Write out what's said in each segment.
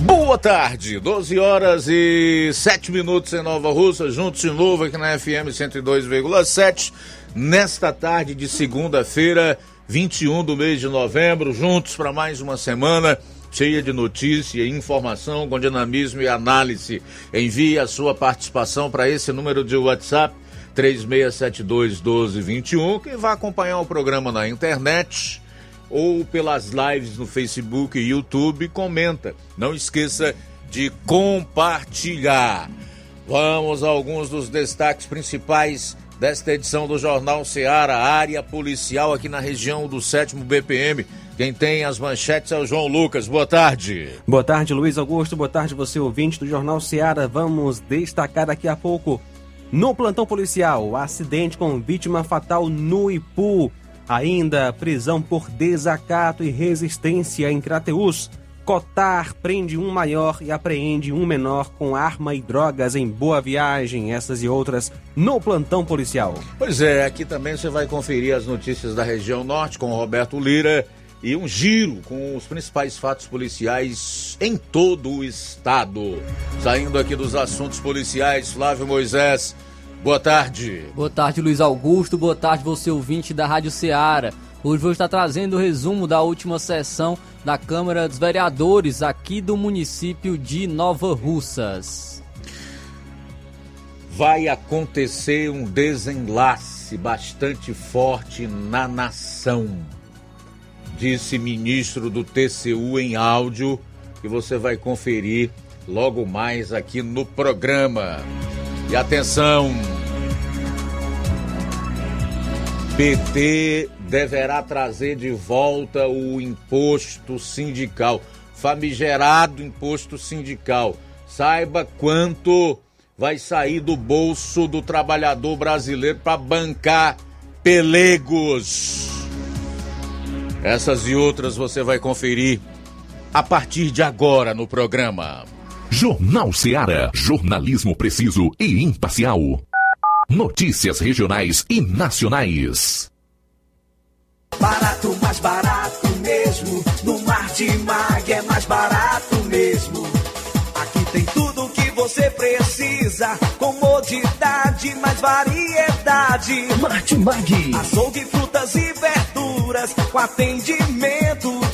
Boa tarde, 12 horas e 7 minutos em Nova Russa, juntos de novo aqui na FM 102,7, nesta tarde de segunda-feira, 21 do mês de novembro, juntos para mais uma semana cheia de notícia e informação com dinamismo e análise. Envie a sua participação para esse número de WhatsApp 3672 1221, que vai acompanhar o programa na internet ou pelas lives no Facebook e YouTube, comenta. Não esqueça de compartilhar. Vamos a alguns dos destaques principais desta edição do Jornal Seara, área policial aqui na região do 7 BPM. Quem tem as manchetes é o João Lucas. Boa tarde. Boa tarde, Luiz Augusto. Boa tarde, você ouvinte do Jornal Seara. Vamos destacar daqui a pouco. No plantão policial, acidente com vítima fatal no Ipu. Ainda prisão por desacato e resistência em Crateus. Cotar prende um maior e apreende um menor com arma e drogas em Boa Viagem. Essas e outras no plantão policial. Pois é, aqui também você vai conferir as notícias da região norte com Roberto Lira e um giro com os principais fatos policiais em todo o estado. Saindo aqui dos assuntos policiais, Flávio Moisés. Boa tarde. Boa tarde, Luiz Augusto. Boa tarde, você ouvinte da Rádio Ceará. Hoje vou estar trazendo o resumo da última sessão da Câmara dos Vereadores aqui do município de Nova Russas. Vai acontecer um desenlace bastante forte na nação, disse ministro do TCU em áudio, que você vai conferir logo mais aqui no programa. E atenção! PT deverá trazer de volta o imposto sindical, famigerado imposto sindical. Saiba quanto vai sair do bolso do trabalhador brasileiro para bancar pelegos. Essas e outras você vai conferir a partir de agora no programa. Jornal Ceará, jornalismo preciso e imparcial. Notícias regionais e nacionais. Barato, mais barato mesmo. No Mar de Mag é mais barato mesmo. Aqui tem tudo o que você precisa. Comodidade, mais variedade. Martimag. Açougue, frutas e verduras. Com atendimento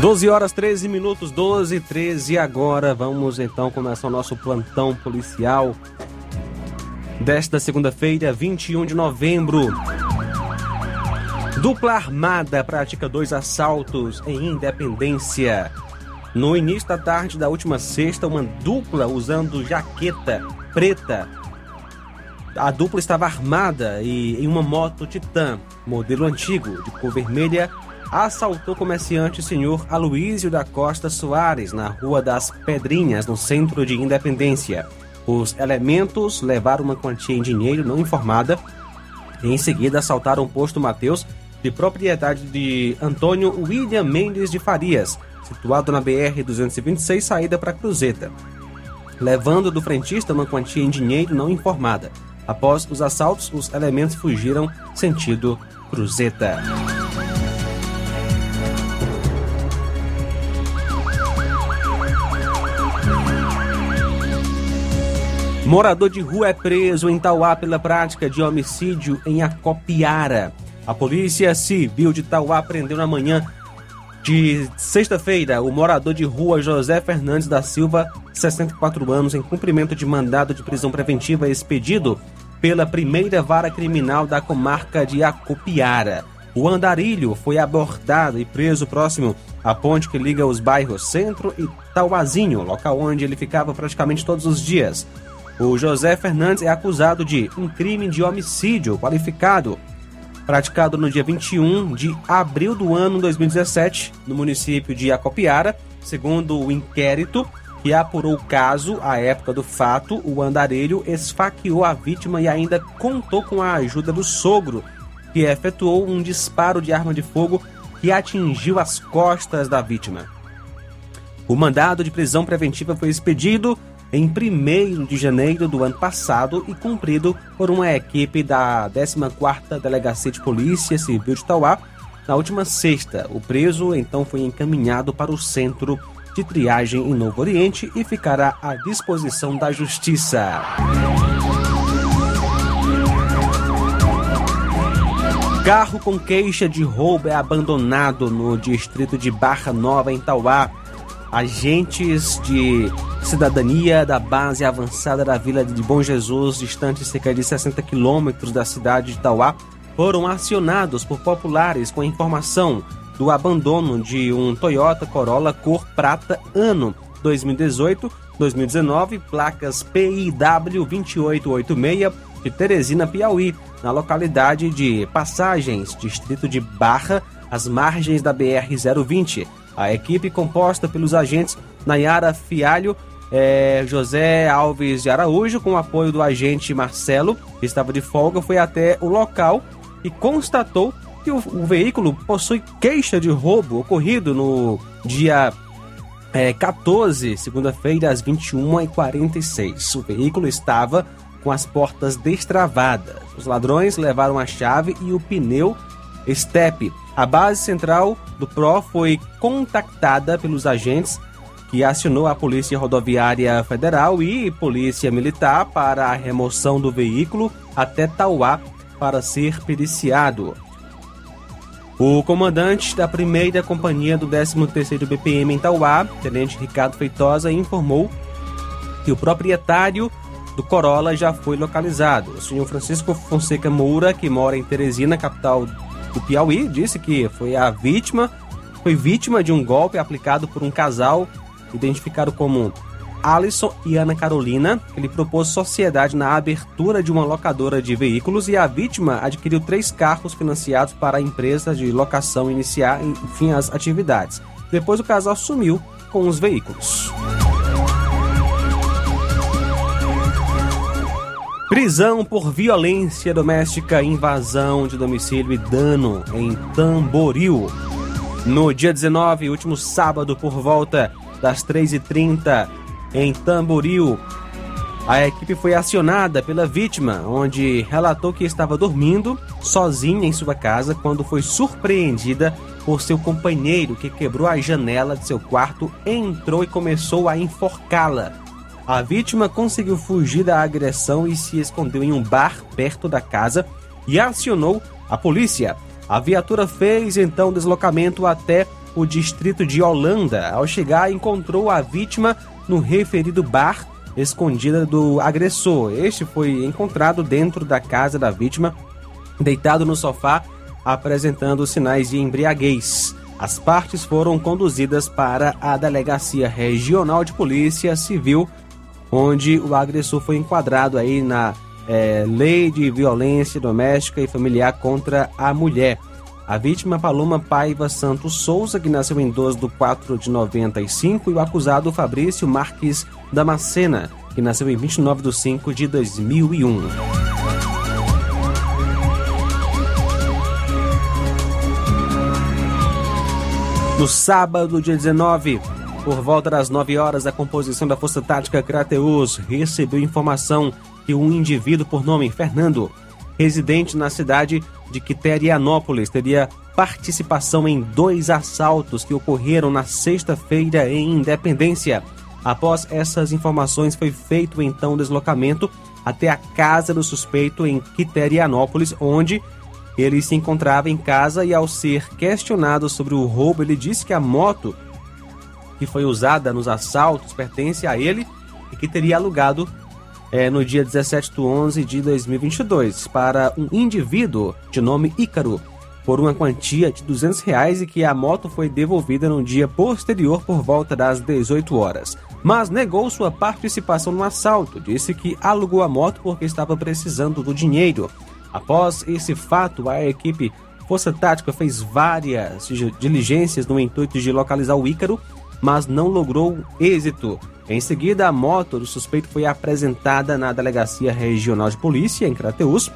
Doze horas 13 minutos, 12 e 13 agora vamos então começar o nosso plantão policial desta segunda-feira, 21 de novembro. Dupla armada pratica dois assaltos em Independência. No início da tarde da última sexta, uma dupla usando jaqueta preta. A dupla estava armada e em uma moto Titan, modelo antigo, de cor vermelha, assaltou comerciante senhor Aloísio da Costa Soares na Rua das Pedrinhas, no centro de Independência. Os elementos levaram uma quantia em dinheiro não informada e em seguida assaltaram o posto Mateus, de propriedade de Antônio William Mendes de Farias, situado na BR-226, saída para Cruzeta, levando do frentista uma quantia em dinheiro não informada. Após os assaltos, os elementos fugiram sentido Cruzeta. Morador de rua é preso em Tauá pela prática de homicídio em Acopiara. A Polícia Civil de Tauá prendeu na manhã de sexta-feira o morador de rua José Fernandes da Silva, 64 anos, em cumprimento de mandado de prisão preventiva expedido pela primeira vara criminal da comarca de Acopiara. O andarilho foi abordado e preso próximo à ponte que liga os bairros Centro e Tauazinho, local onde ele ficava praticamente todos os dias. O José Fernandes é acusado de um crime de homicídio qualificado, praticado no dia 21 de abril do ano 2017, no município de Acopiara. Segundo o inquérito que apurou o caso, à época do fato, o andarilho esfaqueou a vítima e ainda contou com a ajuda do sogro, que efetuou um disparo de arma de fogo que atingiu as costas da vítima. O mandado de prisão preventiva foi expedido em 1 de janeiro do ano passado e cumprido por uma equipe da 14ª Delegacia de Polícia Civil de Tauá. Na última sexta, o preso então foi encaminhado para o centro de triagem em Novo Oriente e ficará à disposição da Justiça. Carro com queixa de roubo é abandonado no distrito de Barra Nova, em Tauá. Agentes de cidadania da base avançada da Vila de Bom Jesus, distante cerca de 60 quilômetros da cidade de Tauá, foram acionados por populares com informação do abandono de um Toyota Corolla cor prata ano 2018-2019, placas PIW 2886 de Teresina, Piauí, na localidade de Passagens, distrito de Barra, às margens da BR-020. A equipe composta pelos agentes Nayara Fialho, eh, José Alves de Araújo, com o apoio do agente Marcelo, que estava de folga, foi até o local e constatou que o, o veículo possui queixa de roubo ocorrido no dia é, 14, segunda-feira, às 21h46. O veículo estava com as portas destravadas. Os ladrões levaram a chave e o pneu Step. A base central do PRO foi contactada pelos agentes que acionou a Polícia Rodoviária Federal e Polícia Militar para a remoção do veículo até Tauá para ser periciado. O comandante da primeira companhia do 13º BPM em Tauá, Tenente Ricardo Feitosa, informou que o proprietário do Corolla já foi localizado. O senhor Francisco Fonseca Moura, que mora em Teresina, capital do Piauí, disse que foi a vítima, foi vítima de um golpe aplicado por um casal identificado como Alisson e Ana Carolina. Ele propôs sociedade na abertura de uma locadora de veículos e a vítima adquiriu três carros financiados para a empresa de locação iniciar, enfim, as atividades. Depois o casal sumiu com os veículos. Prisão por violência doméstica, invasão de domicílio e dano em Tamboril. No dia 19, último sábado, por volta das 3h30, em Tamboril. A equipe foi acionada pela vítima, onde relatou que estava dormindo sozinha em sua casa quando foi surpreendida por seu companheiro que quebrou a janela de seu quarto, entrou e começou a enforcá-la. A vítima conseguiu fugir da agressão e se escondeu em um bar perto da casa e acionou a polícia. A viatura fez então deslocamento até o distrito de Holanda. Ao chegar, encontrou a vítima no referido bar escondida do agressor. Este foi encontrado dentro da casa da vítima, deitado no sofá, apresentando sinais de embriaguez. As partes foram conduzidas para a Delegacia Regional de Polícia Civil, onde o agressor foi enquadrado aí na é, Lei de Violência Doméstica e Familiar contra a Mulher. A vítima Paloma Paiva Santos Souza, que nasceu em 12 de 4 de 95, e o acusado Fabrício Marques Damascena, que nasceu em 29 de 5 de 2001. No sábado, dia 19, por volta das 9 horas, a composição da Força Tática Crateus recebeu informação que um indivíduo por nome Fernando, residente na cidade de Quiterianópolis teria participação em dois assaltos que ocorreram na sexta-feira em Independência. Após essas informações, foi feito então deslocamento até a casa do suspeito em Quiterianópolis, onde ele se encontrava em casa e, ao ser questionado sobre o roubo, ele disse que a moto que foi usada nos assaltos pertence a ele e que teria alugado é, no dia 17 de 11 de 2022 para um indivíduo de nome Ícaro por uma quantia de 200 reais e que a moto foi devolvida no dia posterior por volta das 18 horas. Mas negou sua participação no assalto, disse que alugou a moto porque estava precisando do dinheiro. Após esse fato, a equipe Força Tática fez várias diligências no intuito de localizar o Ícaro, mas não logrou êxito. Em seguida, a moto do suspeito foi apresentada na Delegacia Regional de Polícia, em Crateus,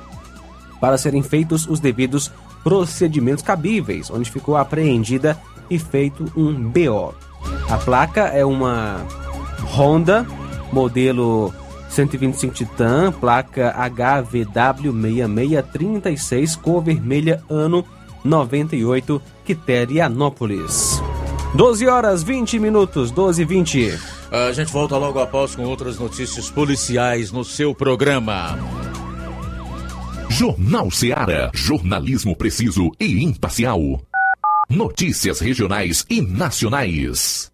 para serem feitos os devidos procedimentos cabíveis, onde ficou apreendida e feito um BO. A placa é uma Honda, modelo 125 Titan, placa HVW6636, cor vermelha, ano 98, Quiterianópolis. 12 horas 20 minutos, 12 e 20. A gente volta logo após com outras notícias policiais no seu programa. Jornal Seara. Jornalismo preciso e imparcial. Notícias regionais e nacionais.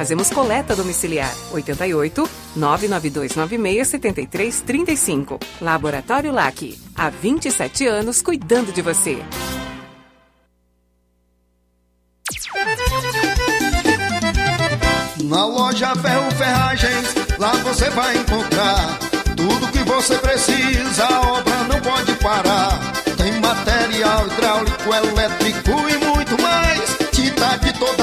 Fazemos coleta domiciliar 88 99296 7335. Laboratório LAC. Há 27 anos cuidando de você. Na loja Ferro Ferragens, lá você vai encontrar tudo que você precisa, a obra não pode parar. Tem material hidráulico, elétrico e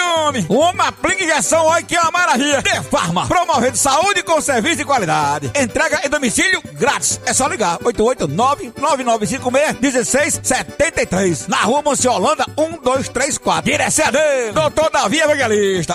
homem! Uma aplica injeção, olha que é uma maravilha! De Farma, promovendo saúde com serviço de qualidade. Entrega em domicílio grátis. É só ligar, 889-9956-1673. Na rua Monsiolanda, 1234. Direção a Deus, doutor Davi Evangelista.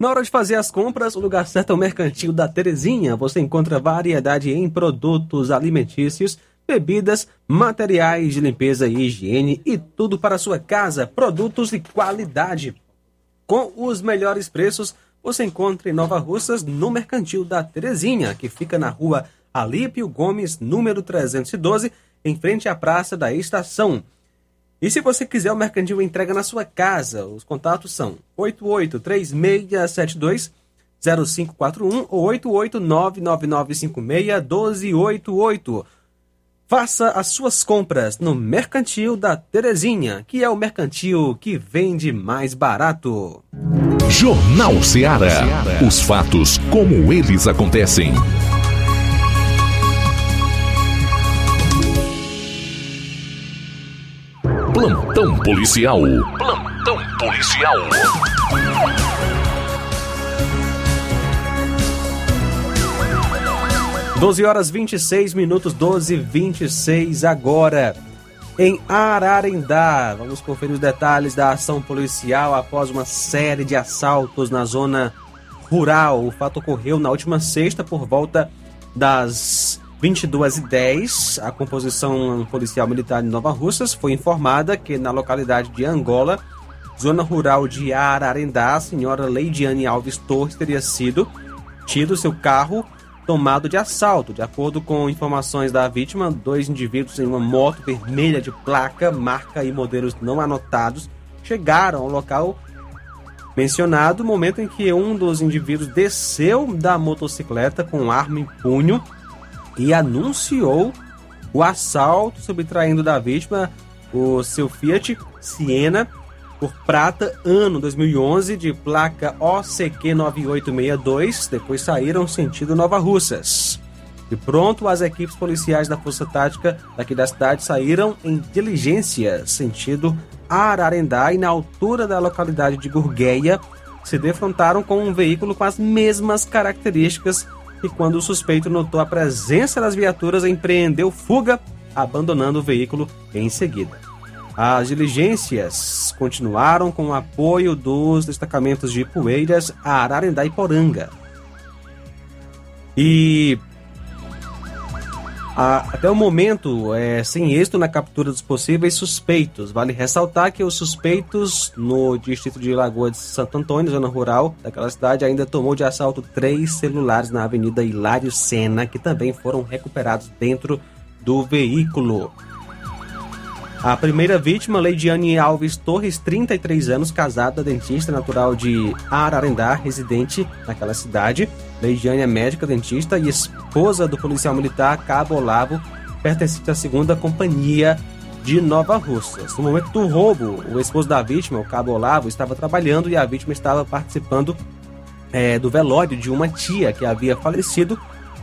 Na hora de fazer as compras, o lugar certo é o Mercantil da Terezinha. Você encontra variedade em produtos alimentícios, bebidas, materiais de limpeza e higiene e tudo para a sua casa, produtos de qualidade. Com os melhores preços, você encontra em Nova Russas no Mercantil da Terezinha, que fica na rua Alípio Gomes, número 312, em frente à Praça da Estação. E se você quiser o mercantil entrega na sua casa, os contatos são 883672 0541 ou 88999561288. Faça as suas compras no Mercantil da Terezinha, que é o mercantil que vende mais barato. Jornal Ceará. Os fatos como eles acontecem. Plantão policial. Plantão policial. Doze horas 26 minutos, 12 26 agora. Em Ararendá, vamos conferir os detalhes da ação policial após uma série de assaltos na zona rural. O fato ocorreu na última sexta por volta das 22h10. A composição policial militar de Nova Russas foi informada que na localidade de Angola, zona rural de Ararendá, a senhora Leidiane Alves Torres teria sido tido seu carro tomado de assalto. De acordo com informações da vítima, dois indivíduos em uma moto vermelha de placa, marca e modelos não anotados chegaram ao local mencionado, momento em que um dos indivíduos desceu da motocicleta com arma em punho e anunciou o assalto, subtraindo da vítima o seu Fiat Siena por prata, ano 2011, de placa OCQ 9862. Depois saíram sentido Nova Russas. De pronto, as equipes policiais da Força Tática daqui da cidade saíram em diligência sentido Ararendá e na altura da localidade de Gurgueia se defrontaram com um veículo com as mesmas características e quando o suspeito notou a presença das viaturas empreendeu fuga, abandonando o veículo em seguida. As diligências continuaram com o apoio dos destacamentos de Poeiras, Ararendá e Poranga. E a, até o momento, é, sem êxito na captura dos possíveis suspeitos. Vale ressaltar que os suspeitos no distrito de Lagoa de Santo Antônio, zona rural daquela cidade, ainda tomou de assalto três celulares na Avenida Hilário Sena, que também foram recuperados dentro do veículo. A primeira vítima, Leidiane Alves Torres, 33 anos, casada, dentista natural de Ararendá, residente naquela cidade. Leidiane é médica, dentista e esposa do policial militar Cabo Olavo, pertencente à segunda companhia de Nova Russas. No momento do roubo, o esposo da vítima, o Cabo Olavo, estava trabalhando e a vítima estava participando é, do velório de uma tia que havia falecido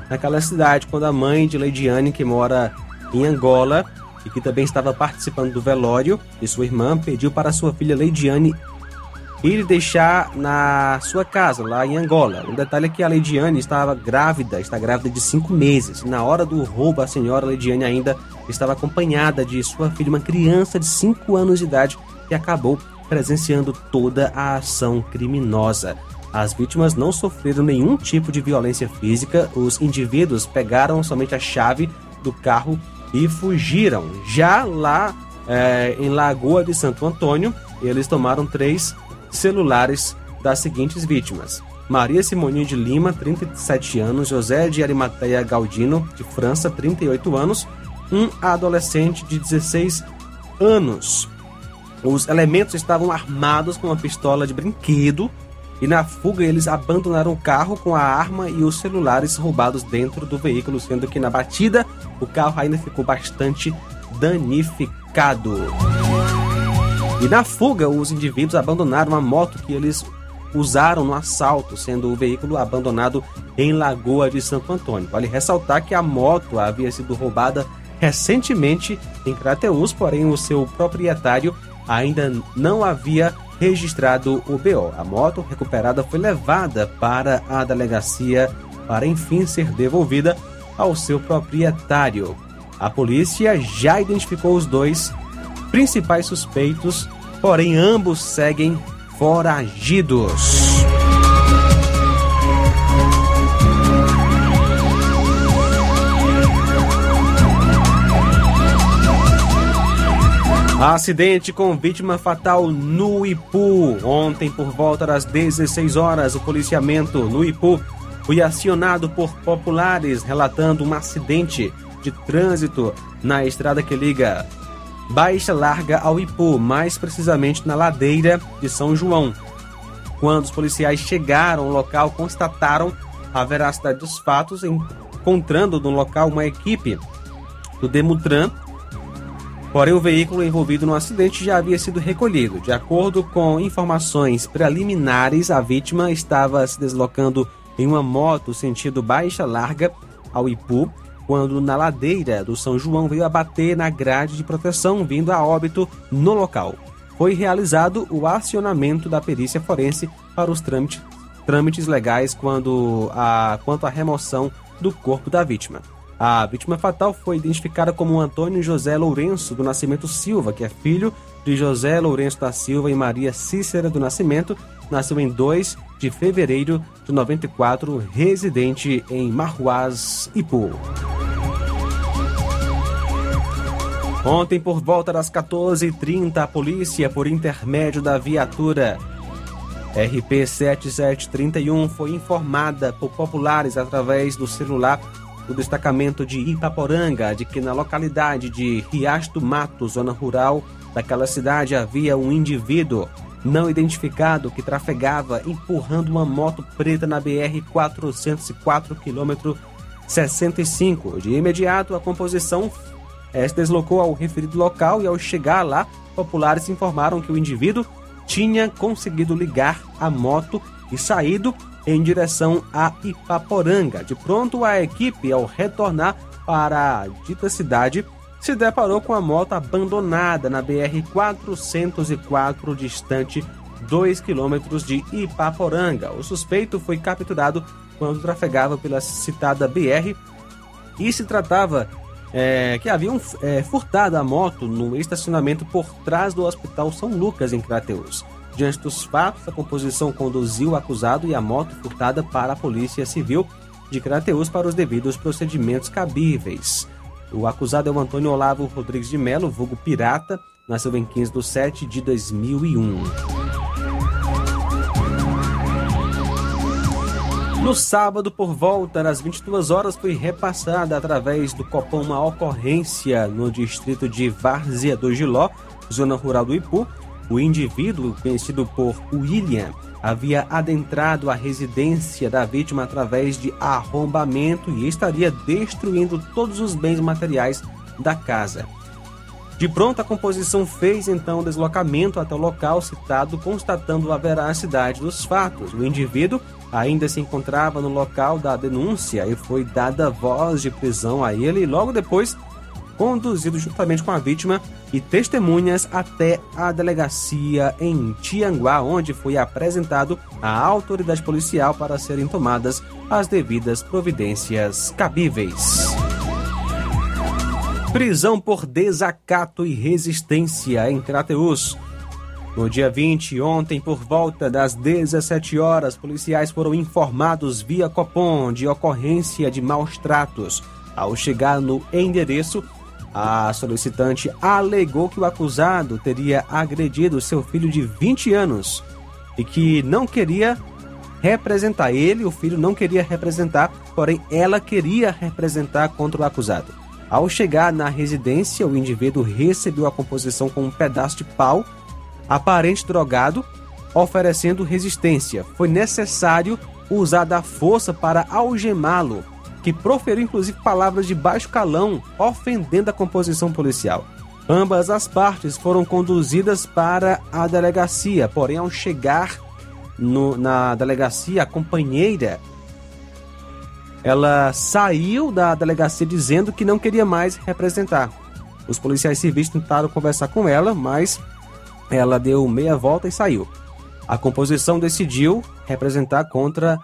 naquela cidade, quando a mãe de Leidiane, que mora em Angola, e que também estava participando do velório de sua irmã, pediu para sua filha Leidiane ir deixar na sua casa, lá em Angola. Um detalhe é que a Leidiane estava grávida, está grávida de cinco meses. Na hora do roubo, a senhora Leidiane ainda estava acompanhada de sua filha, uma criança de cinco anos de idade, que acabou presenciando toda a ação criminosa. As vítimas não sofreram nenhum tipo de violência física, os indivíduos pegaram somente a chave do carro e fugiram. Já lá é, em Lagoa de Santo Antônio, eles tomaram três celulares das seguintes vítimas: Maria Simoninho de Lima, 37 anos, José de Arimateia Galdino, de França, 38 anos, um adolescente de 16 anos. Os elementos estavam armados com uma pistola de brinquedo e na fuga eles abandonaram o carro com a arma e os celulares roubados dentro do veículo, sendo que na batida o carro ainda ficou bastante danificado. E na fuga, os indivíduos abandonaram a moto que eles usaram no assalto, sendo o veículo abandonado em Lagoa de Santo Antônio. Vale ressaltar que a moto havia sido roubada recentemente em Crateús, porém o seu proprietário ainda não havia registrado o BO. A moto recuperada foi levada para a delegacia para enfim ser devolvida ao seu proprietário. A polícia já identificou os dois principais suspeitos, porém ambos seguem foragidos. Acidente com vítima fatal no Ipu. Ontem, por volta das 16 horas, o policiamento no Ipu foi acionado por populares relatando um acidente de trânsito na estrada que liga Baixa Larga ao Ipu, mais precisamente na ladeira de São João. Quando os policiais chegaram ao local, constataram a veracidade dos fatos, encontrando no local uma equipe do Demutran. Porém, o veículo envolvido no acidente já havia sido recolhido. De acordo com informações preliminares, a vítima estava se deslocando em uma moto sentido baixa larga ao Ipu, quando na ladeira do São João veio abater na grade de proteção, vindo a óbito no local. Foi realizado o acionamento da perícia forense para os trâmites, trâmites legais quando a, quanto à remoção do corpo da vítima. A vítima fatal foi identificada como Antônio José Lourenço do Nascimento Silva, que é filho de José Lourenço da Silva e Maria Cícera do Nascimento. Nasceu em 2 de fevereiro de 94, residente em Marruás, Ipu. Ontem, por volta das 14h30, a polícia, por intermédio da viatura RP 7731, foi informada por populares através do celular do destacamento de Ipaporanga de que na localidade de Riacho do Mato, zona rural daquela cidade, havia um indivíduo não identificado que trafegava empurrando uma moto preta na BR 404 quilômetro 65. De imediato, a composição eh, se deslocou ao referido local e ao chegar lá, populares informaram que o indivíduo tinha conseguido ligar a moto e saído em direção a Ipaporanga. De pronto, a equipe, ao retornar para a dita cidade, se deparou com a moto abandonada na BR-404, distante 2 quilômetros de Ipaporanga. O suspeito foi capturado quando trafegava pela citada BR e se tratava é, que haviam é, furtado a moto no estacionamento por trás do Hospital São Lucas, em Crateus. Diante dos fatos, a composição conduziu o acusado e a moto furtada para a Polícia Civil de Crateus para os devidos procedimentos cabíveis. O acusado é o Antônio Olavo Rodrigues de Melo, vulgo Pirata, nasceu em 15 de 7 de 2001. No sábado, por volta das 22 horas, foi repassada através do Copom uma ocorrência no distrito de Várzea do Giló, zona rural do Ipu, o indivíduo, conhecido por William, havia adentrado a residência da vítima através de arrombamento e estaria destruindo todos os bens materiais da casa. De pronto, a composição fez então o deslocamento até o local citado, constatando a veracidade dos fatos. O indivíduo ainda se encontrava no local da denúncia e foi dada voz de prisão a ele e logo depois conduzido juntamente com a vítima e testemunhas até a delegacia em Tianguá, onde foi apresentado à autoridade policial para serem tomadas as devidas providências cabíveis. Prisão por desacato e resistência em Crateus. No dia 20, ontem, por volta das 17 horas, policiais foram informados via Copom de ocorrência de maus tratos. Ao chegar no endereço, a solicitante alegou que o acusado teria agredido seu filho de 20 anos e que não queria representar ele, o filho não queria representar, porém ela queria representar contra o acusado. Ao chegar na residência, o indivíduo recebeu a composição com um pedaço de pau, aparente drogado, oferecendo resistência. Foi necessário usar da força para algemá-lo que proferiu inclusive palavras de baixo calão, ofendendo a composição policial. Ambas as partes foram conduzidas para a delegacia, porém, ao chegar no, na delegacia, a companheira ela saiu da delegacia dizendo que não queria mais representar. Os policiais civis tentaram conversar com ela, mas ela deu meia volta e saiu. A composição decidiu representar contra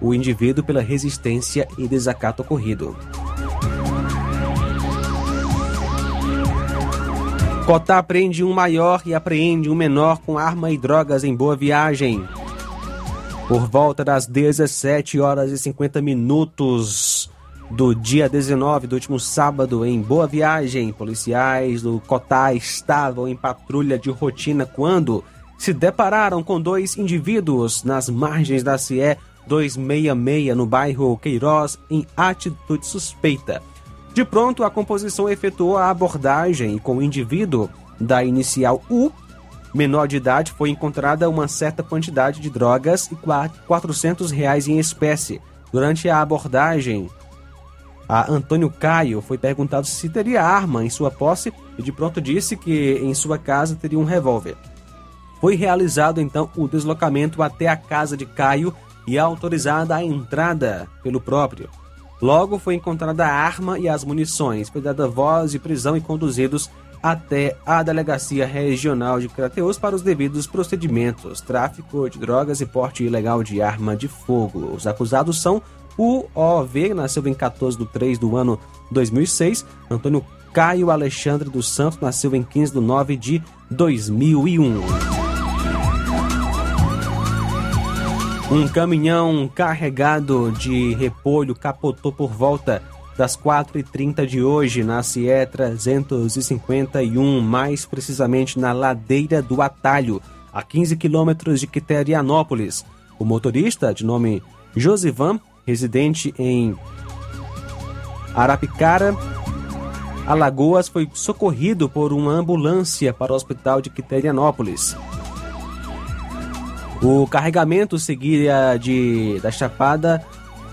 o indivíduo pela resistência e desacato ocorrido. Cotá apreende um maior e apreende um menor com arma e drogas em boa viagem. Por volta das 17 horas e 50 minutos do dia 19 do último sábado, em Boa Viagem, policiais do Cotá estavam em patrulha de rotina quando se depararam com dois indivíduos nas margens da CIE 266 no bairro Queiroz em atitude suspeita. De pronto, a composição efetuou a abordagem com o indivíduo da inicial U, menor de idade, foi encontrada uma certa quantidade de drogas e 400 reais em espécie. Durante a abordagem, a Antônio Caio foi perguntado se teria arma em sua posse e de pronto disse que em sua casa teria um revólver. Foi realizado então o deslocamento até a casa de Caio e autorizada a entrada pelo próprio. Logo foi encontrada a arma e as munições, foi dada voz de prisão e conduzidos até a Delegacia Regional de Crateus para os devidos procedimentos, tráfico de drogas e porte ilegal de arma de fogo. Os acusados são o OV, nasceu em 14 de 3 do ano 2006, Antônio Caio Alexandre dos Santos, nasceu em 15 de 9 de 2001. Um caminhão carregado de repolho capotou por volta das 4h30 de hoje na CE 351, mais precisamente na ladeira do Atalho, a 15 quilômetros de Quiterianópolis. O motorista, de nome Josivan, residente em Arapicara, Alagoas, foi socorrido por uma ambulância para o hospital de Quiterianópolis. O carregamento seguia de, da Chapada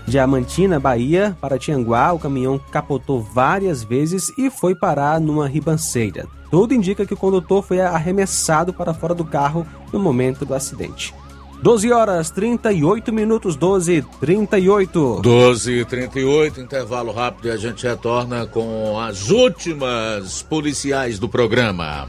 Diamantina, Bahia, para Tianguá. O caminhão capotou várias vezes e foi parar numa ribanceira. Tudo indica que o condutor foi arremessado para fora do carro no momento do acidente. 12 horas 38 minutos, 12 38. 12 38, intervalo rápido e a gente retorna com as últimas policiais do programa.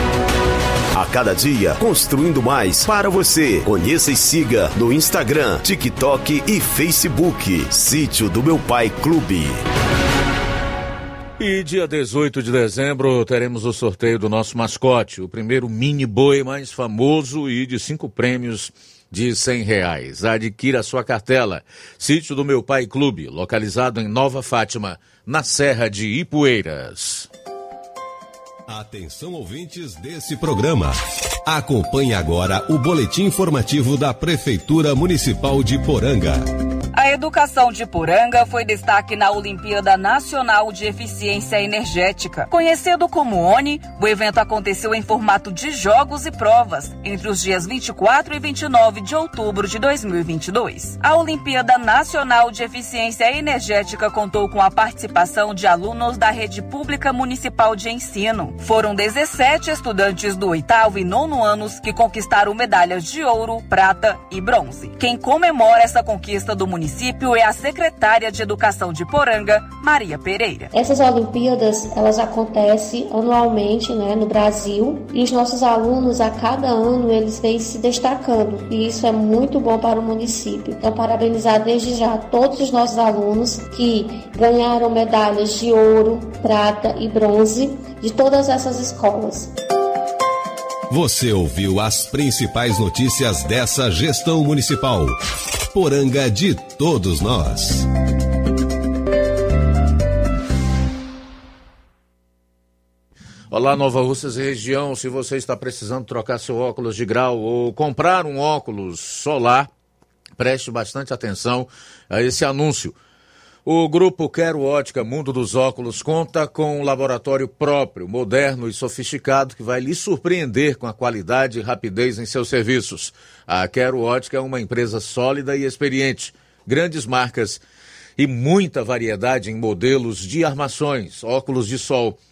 A cada dia, construindo mais para você. Conheça e siga no Instagram, TikTok e Facebook. Sítio do Meu Pai Clube. E dia 18 de dezembro teremos o sorteio do nosso mascote, o primeiro mini boi mais famoso e de cinco prêmios de cem reais. Adquira sua cartela. Sítio do Meu Pai Clube, localizado em Nova Fátima, na Serra de Ipueiras. Atenção ouvintes desse programa. Acompanhe agora o boletim informativo da Prefeitura Municipal de Poranga. A educação de Poranga foi destaque na Olimpíada Nacional de Eficiência Energética. Conhecido como ONI, o evento aconteceu em formato de jogos e provas entre os dias 24 e 29 de outubro de 2022. A Olimpíada Nacional de Eficiência Energética contou com a participação de alunos da Rede Pública Municipal de Ensino. Foram 17 estudantes do oitavo e nono anos que conquistaram medalhas de ouro, prata e bronze. Quem comemora essa conquista do município é a secretária de Educação de Poranga, Maria Pereira. Essas Olimpíadas, elas acontecem anualmente, né, no Brasil, e os nossos alunos a cada ano eles vêm se destacando, e isso é muito bom para o município. Então, parabenizar desde já todos os nossos alunos que ganharam medalhas de ouro, prata e bronze de todas essas escolas. Você ouviu as principais notícias dessa gestão municipal. Poranga de todos nós. Olá, Nova Russas e região. Se você está precisando trocar seu óculos de grau ou comprar um óculos solar, preste bastante atenção a esse anúncio. O grupo Quero Ótica Mundo dos Óculos conta com um laboratório próprio, moderno e sofisticado que vai lhe surpreender com a qualidade e rapidez em seus serviços. A Quero Ótica é uma empresa sólida e experiente, grandes marcas e muita variedade em modelos de armações, óculos de sol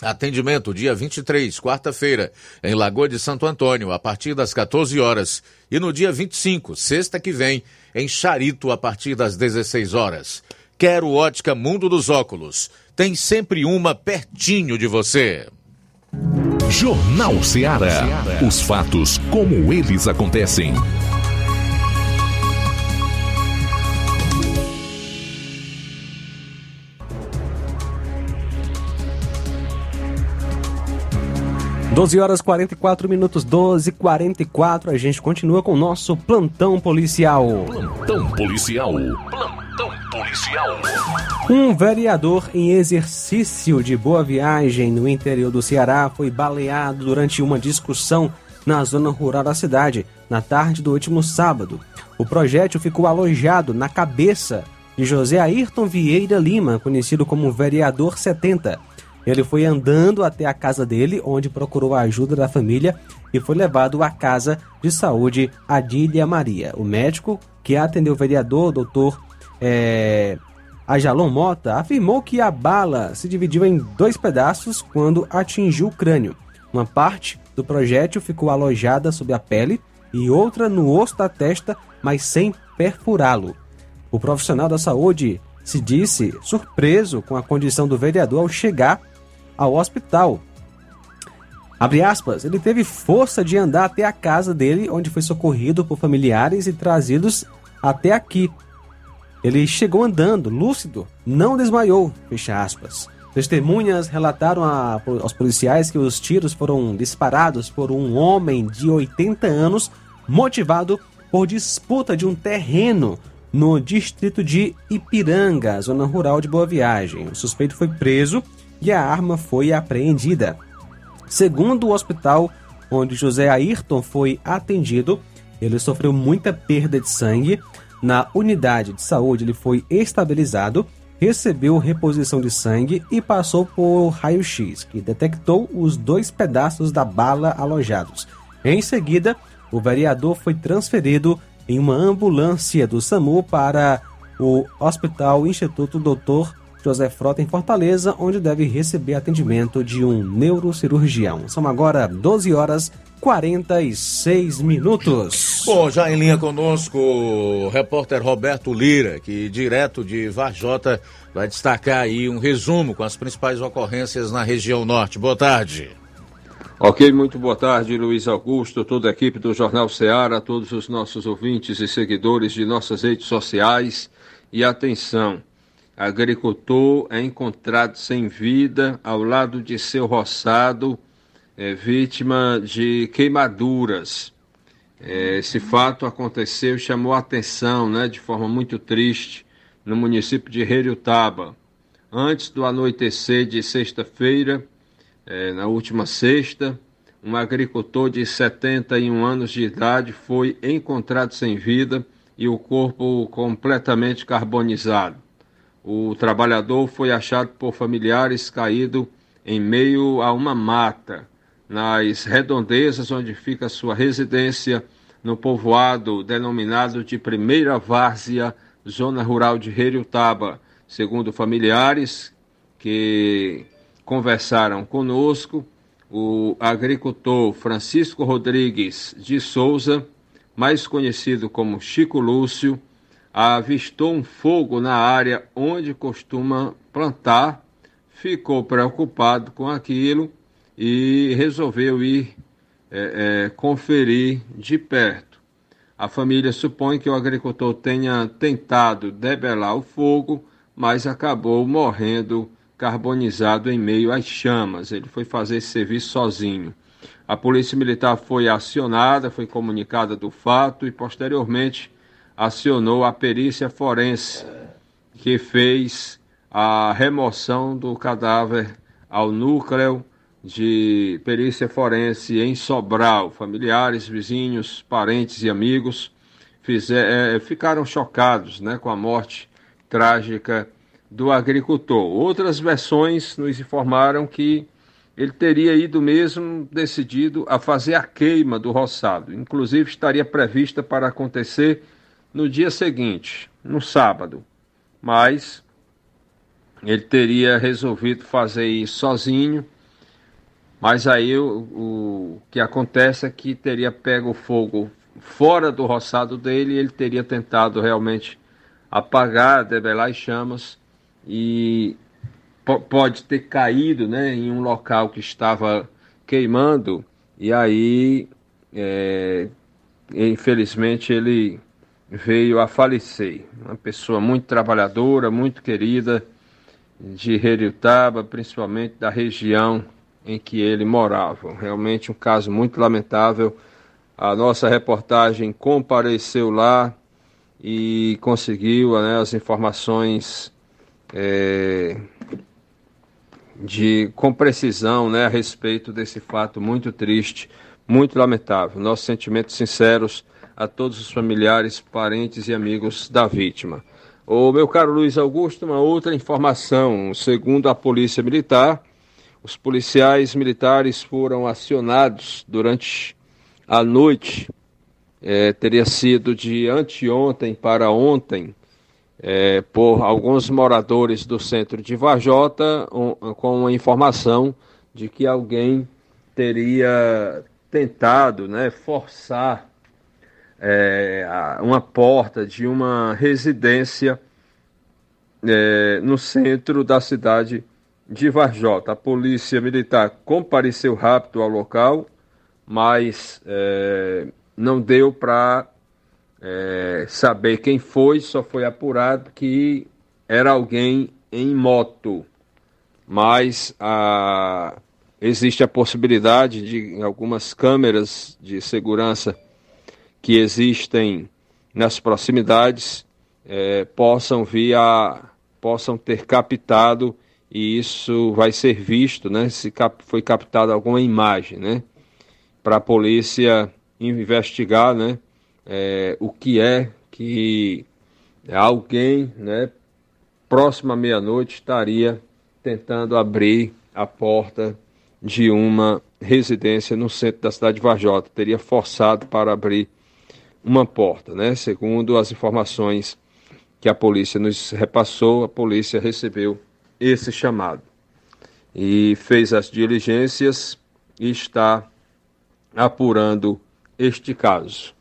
Atendimento dia 23, quarta-feira, em Lagoa de Santo Antônio, a partir das 14 horas. E no dia 25, sexta que vem, em Charito, a partir das 16 horas. Quero ótica Mundo dos Óculos. Tem sempre uma pertinho de você. Jornal Ceará. Os fatos como eles acontecem. Doze horas 44 minutos, 12 44 A gente continua com o nosso plantão policial. Plantão policial. Plantão policial. Um vereador em exercício de boa viagem no interior do Ceará foi baleado durante uma discussão na zona rural da cidade, na tarde do último sábado. O projétil ficou alojado na cabeça de José Ayrton Vieira Lima, conhecido como Vereador 70. Ele foi andando até a casa dele, onde procurou a ajuda da família e foi levado à casa de saúde Adília Maria. O médico que atendeu o vereador, doutor é, Ajalon Mota, afirmou que a bala se dividiu em dois pedaços quando atingiu o crânio. Uma parte do projétil ficou alojada sob a pele e outra no osso da testa, mas sem perfurá-lo. O profissional da saúde se disse surpreso com a condição do vereador ao chegar ao hospital. Abre aspas, ele teve força de andar até a casa dele, onde foi socorrido por familiares e trazidos até aqui. Ele chegou andando, lúcido, não desmaiou, fecha aspas. Testemunhas relataram a, aos policiais que os tiros foram disparados por um homem de 80 anos, motivado por disputa de um terreno no distrito de Ipiranga, zona rural de Boa Viagem. O suspeito foi preso e a arma foi apreendida. Segundo o hospital onde José Ayrton foi atendido, ele sofreu muita perda de sangue. Na unidade de saúde, ele foi estabilizado, recebeu reposição de sangue e passou por raio-x, que detectou os dois pedaços da bala alojados. Em seguida, o vereador foi transferido em uma ambulância do SAMU para o Hospital Instituto Dr. José Frota em Fortaleza, onde deve receber atendimento de um neurocirurgião. São agora 12 horas 46 minutos. Bom, já em linha conosco o repórter Roberto Lira, que direto de Varjota vai destacar aí um resumo com as principais ocorrências na região norte. Boa tarde. Ok, muito boa tarde, Luiz Augusto, toda a equipe do Jornal Ceará, todos os nossos ouvintes e seguidores de nossas redes sociais. E atenção, agricultor é encontrado sem vida ao lado de seu roçado, é, vítima de queimaduras. É, esse fato aconteceu e chamou a atenção né, de forma muito triste no município de Heriutaba. Antes do anoitecer de sexta-feira, é, na última sexta, um agricultor de 71 anos de idade foi encontrado sem vida e o corpo completamente carbonizado. O trabalhador foi achado por familiares caído em meio a uma mata, nas redondezas onde fica sua residência, no povoado denominado de Primeira Várzea, zona rural de Heriutaba. Segundo familiares que conversaram conosco, o agricultor Francisco Rodrigues de Souza, mais conhecido como Chico Lúcio, avistou um fogo na área onde costuma plantar, ficou preocupado com aquilo e resolveu ir é, é, conferir de perto. A família supõe que o agricultor tenha tentado debelar o fogo, mas acabou morrendo carbonizado em meio às chamas. Ele foi fazer esse serviço sozinho. A polícia militar foi acionada, foi comunicada do fato e posteriormente acionou a perícia forense, que fez a remoção do cadáver ao núcleo de perícia forense em Sobral. Familiares, vizinhos, parentes e amigos fizer, é, ficaram chocados né, com a morte trágica do agricultor. Outras versões nos informaram que ele teria ido mesmo decidido a fazer a queima do roçado. Inclusive estaria prevista para acontecer no dia seguinte, no sábado, mas ele teria resolvido fazer isso sozinho. Mas aí o, o que acontece é que teria pego fogo fora do roçado dele e ele teria tentado realmente apagar, debelar as chamas e pode ter caído né, em um local que estava queimando e aí é, infelizmente ele veio a falecer. Uma pessoa muito trabalhadora, muito querida de Heriutaba, principalmente da região em que ele morava. Realmente um caso muito lamentável. A nossa reportagem compareceu lá e conseguiu né, as informações é, de com precisão né, a respeito desse fato muito triste, muito lamentável. Nossos sentimentos sinceros a todos os familiares, parentes e amigos da vítima. O meu caro Luiz Augusto, uma outra informação. Segundo a Polícia Militar, os policiais militares foram acionados durante a noite, é, teria sido de anteontem para ontem, é, por alguns moradores do centro de Vajota, um, com a informação de que alguém teria tentado né, forçar é, uma porta de uma residência é, no centro da cidade de Varjota. A polícia militar compareceu rápido ao local, mas é, não deu para é, saber quem foi, só foi apurado que era alguém em moto. Mas a, existe a possibilidade de algumas câmeras de segurança que existem nas proximidades é, possam vir a possam ter captado e isso vai ser visto, né? Se cap, foi captada alguma imagem, né? Para a polícia investigar, né? É, o que é que alguém, né? Próxima meia-noite estaria tentando abrir a porta de uma residência no centro da cidade de Varjota. Teria forçado para abrir uma porta, né? Segundo as informações que a polícia nos repassou, a polícia recebeu esse chamado e fez as diligências e está apurando este caso.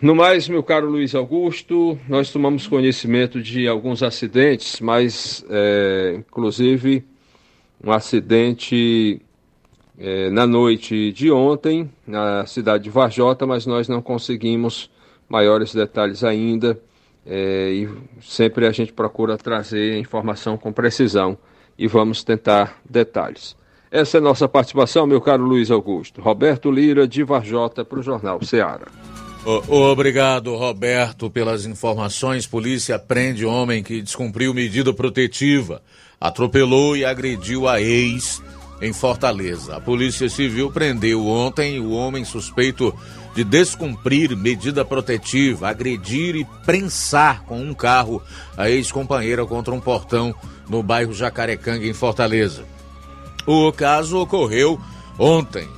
No mais, meu caro Luiz Augusto, nós tomamos conhecimento de alguns acidentes, mas é, inclusive um acidente é, na noite de ontem na cidade de Varjota, mas nós não conseguimos maiores detalhes ainda é, e sempre a gente procura trazer informação com precisão e vamos tentar detalhes. Essa é nossa participação, meu caro Luiz Augusto. Roberto Lira, de Varjota, para o Jornal Ceará. Obrigado, Roberto, pelas informações. Polícia prende homem que descumpriu medida protetiva, atropelou e agrediu a ex em Fortaleza. A Polícia Civil prendeu ontem o homem suspeito de descumprir medida protetiva, agredir e prensar com um carro a ex-companheira contra um portão no bairro Jacarecanga, em Fortaleza. O caso ocorreu ontem,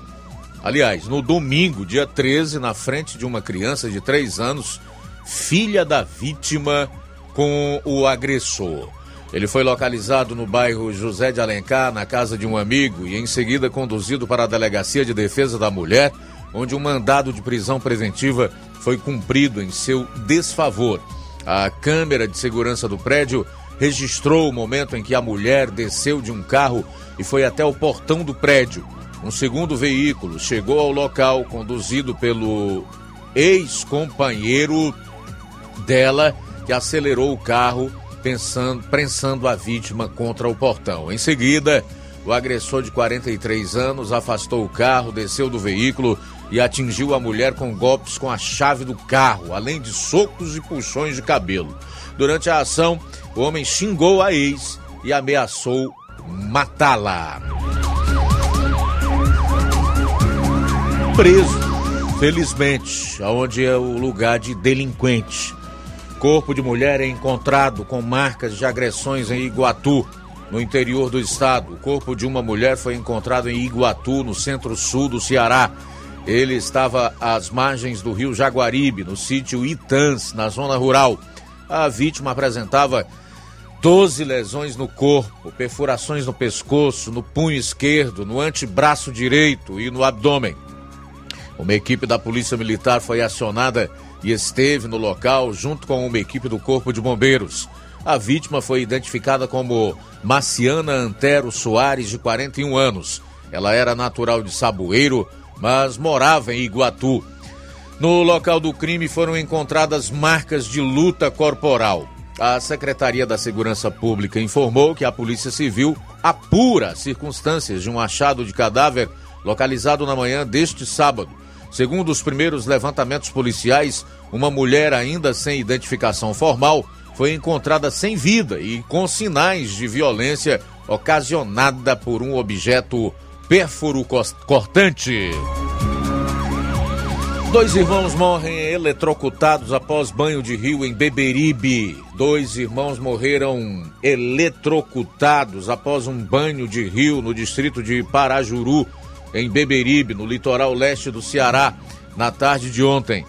aliás, no domingo, dia 13, na frente de uma criança de 3 anos, filha da vítima, com o agressor. Ele foi localizado no bairro José de Alencar, na casa de um amigo, e em seguida conduzido para a Delegacia de Defesa da Mulher, onde um mandado de prisão preventiva foi cumprido em seu desfavor. A câmera de segurança do prédio registrou o momento em que a mulher desceu de um carro e foi até o portão do prédio. Um segundo veículo chegou ao local, conduzido pelo ex-companheiro dela, que acelerou o carro, pensando, prensando a vítima contra o portão. Em seguida, o agressor de 43 anos afastou o carro, desceu do veículo e atingiu a mulher com golpes com a chave do carro, além de socos e puxões de cabelo. Durante a ação, o homem xingou a ex e ameaçou matá-la. Preso, felizmente, aonde é o lugar de delinquente. Corpo de mulher é encontrado com marcas de agressões em Iguatu, no interior do estado. O corpo de uma mulher foi encontrado em Iguatu, no centro-sul do Ceará. Ele estava às margens do rio Jaguaribe, no sítio Itãs, na zona rural. A vítima apresentava 12 lesões no corpo, perfurações no pescoço, no punho esquerdo, no antebraço direito e no abdômen. Uma equipe da Polícia Militar foi acionada e esteve no local junto com uma equipe do Corpo de Bombeiros. A vítima foi identificada como Maciana Antero Soares, de 41 anos. Ela era natural de Saboeiro, mas morava em Iguatu. No local do crime foram encontradas marcas de luta corporal. A Secretaria da Segurança Pública informou que a Polícia Civil apura circunstâncias de um achado de cadáver localizado na manhã deste sábado. Segundo os primeiros levantamentos policiais, uma mulher ainda sem identificação formal foi encontrada sem vida e com sinais de violência ocasionada por um objeto pérfuro cortante. Dois irmãos morrem eletrocutados após banho de rio em Beberibe. Dois irmãos morreram eletrocutados após um banho de rio no distrito de Parajuru, em Beberibe, no litoral leste do Ceará, na tarde de ontem.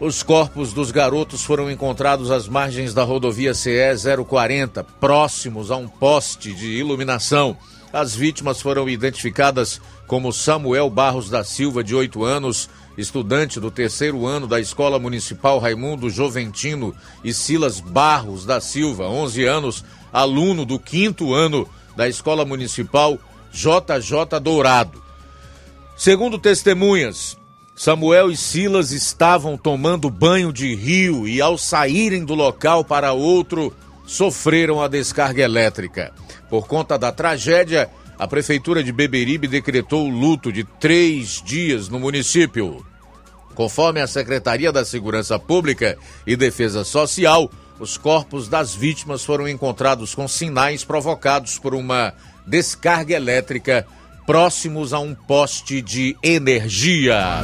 Os corpos dos garotos foram encontrados às margens da rodovia CE 040, próximos a um poste de iluminação. As vítimas foram identificadas como Samuel Barros da Silva, de 8 anos, estudante do terceiro ano da Escola Municipal Raimundo Joventino e Silas Barros da Silva, 11 anos, aluno do quinto ano da Escola Municipal JJ Dourado. Segundo testemunhas, Samuel e Silas estavam tomando banho de rio e, ao saírem do local para outro, sofreram a descarga elétrica. Por conta da tragédia, a Prefeitura de Beberibe decretou luto de três dias no município. Conforme a Secretaria da Segurança Pública e Defesa Social, os corpos das vítimas foram encontrados com sinais provocados por uma descarga elétrica próximos a um poste de energia.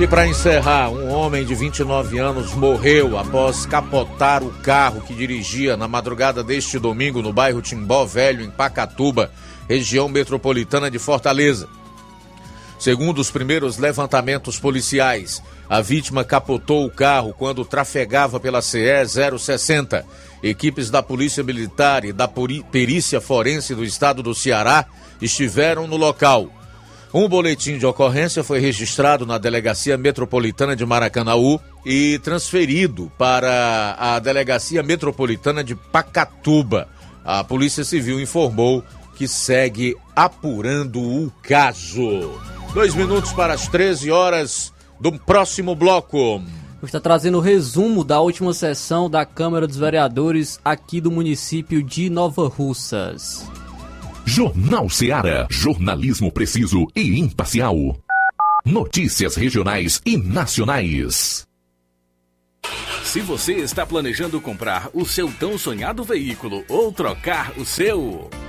E para encerrar, um homem de 29 anos morreu após capotar o carro que dirigia na madrugada deste domingo no bairro Timbó Velho, em Pacatuba, região metropolitana de Fortaleza. Segundo os primeiros levantamentos policiais, a vítima capotou o carro quando trafegava pela CE 060. Equipes da Polícia Militar e da Perícia Forense do Estado do Ceará estiveram no local. Um boletim de ocorrência foi registrado na Delegacia Metropolitana de Maracanaú e transferido para a Delegacia Metropolitana de Pacatuba. A Polícia Civil informou que segue apurando o caso. Dois minutos para as 13 horas do próximo bloco. Está trazendo o resumo da última sessão da Câmara dos Vereadores aqui do município de Nova Russas. Jornal Seara. Jornalismo preciso e imparcial. Notícias regionais e nacionais. Se você está planejando comprar o seu tão sonhado veículo ou trocar o seu.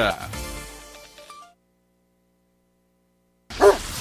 Yeah.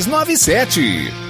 6297.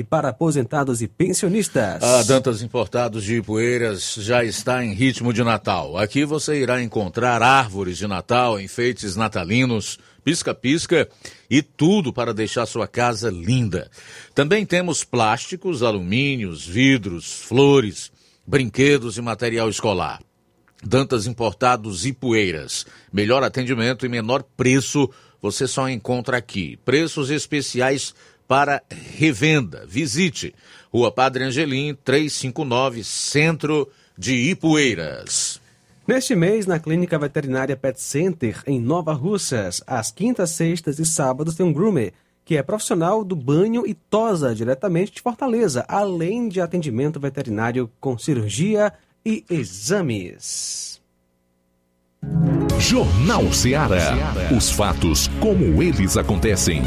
e para aposentados e pensionistas. A Dantas Importados de Ipueiras já está em ritmo de Natal. Aqui você irá encontrar árvores de Natal, enfeites natalinos, pisca-pisca e tudo para deixar sua casa linda. Também temos plásticos, alumínios, vidros, flores, brinquedos e material escolar. Dantas Importados e Poeiras. Melhor atendimento e menor preço você só encontra aqui. Preços especiais para revenda. Visite Rua Padre Angelim, 359, Centro de Ipueiras. Neste mês, na Clínica Veterinária Pet Center, em Nova Russas, às quintas, sextas e sábados tem um groomer que é profissional do banho e tosa diretamente de Fortaleza, além de atendimento veterinário com cirurgia e exames. Jornal Ceará. Os fatos como eles acontecem.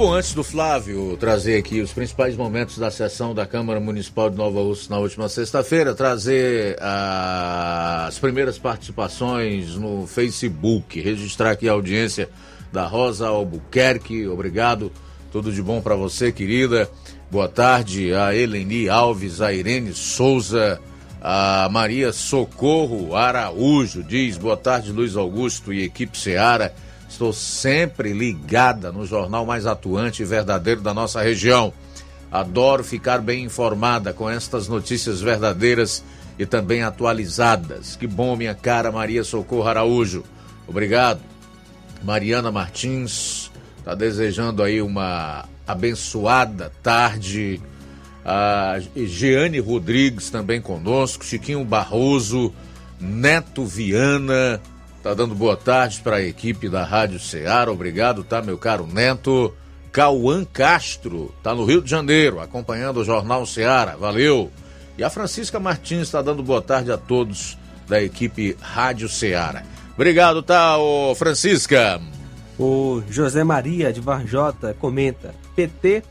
Bom, antes do Flávio trazer aqui os principais momentos da sessão da Câmara Municipal de Nova Rússia na última sexta-feira, trazer ah, as primeiras participações no Facebook, registrar aqui a audiência da Rosa Albuquerque, obrigado, tudo de bom para você, querida. Boa tarde a Eleni Alves, a Irene Souza, a Maria Socorro Araújo diz: boa tarde, Luiz Augusto e equipe Seara. Estou sempre ligada no jornal mais atuante e verdadeiro da nossa região. Adoro ficar bem informada com estas notícias verdadeiras e também atualizadas. Que bom, minha cara Maria Socorro Araújo. Obrigado. Mariana Martins está desejando aí uma abençoada tarde. A Jeane Rodrigues também conosco. Chiquinho Barroso, Neto Viana. Tá dando boa tarde para a equipe da Rádio Ceará. Obrigado, tá, meu caro Neto. Cauã Castro, tá no Rio de Janeiro, acompanhando o Jornal Ceará. Valeu. E a Francisca Martins está dando boa tarde a todos da equipe Rádio Ceará. Obrigado, tá, ô Francisca. O José Maria de Varjota comenta: PT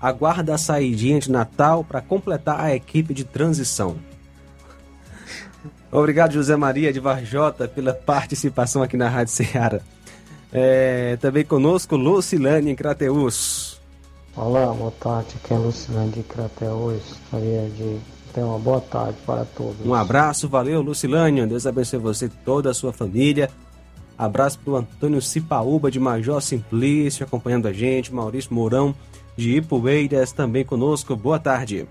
aguarda a saidinha de Natal para completar a equipe de transição. Obrigado, José Maria de Varjota, pela participação aqui na Rádio Ceará. É, também conosco, Lucilane em Crateus. Olá, boa tarde. Aqui é Lucilane de Crateus. Gostaria de ter uma boa tarde para todos. Um abraço, valeu, Lucilane. Deus abençoe você e toda a sua família. Abraço para o Antônio Cipaúba de Major Simplício, acompanhando a gente. Maurício Mourão de Ipueiras também conosco. Boa tarde.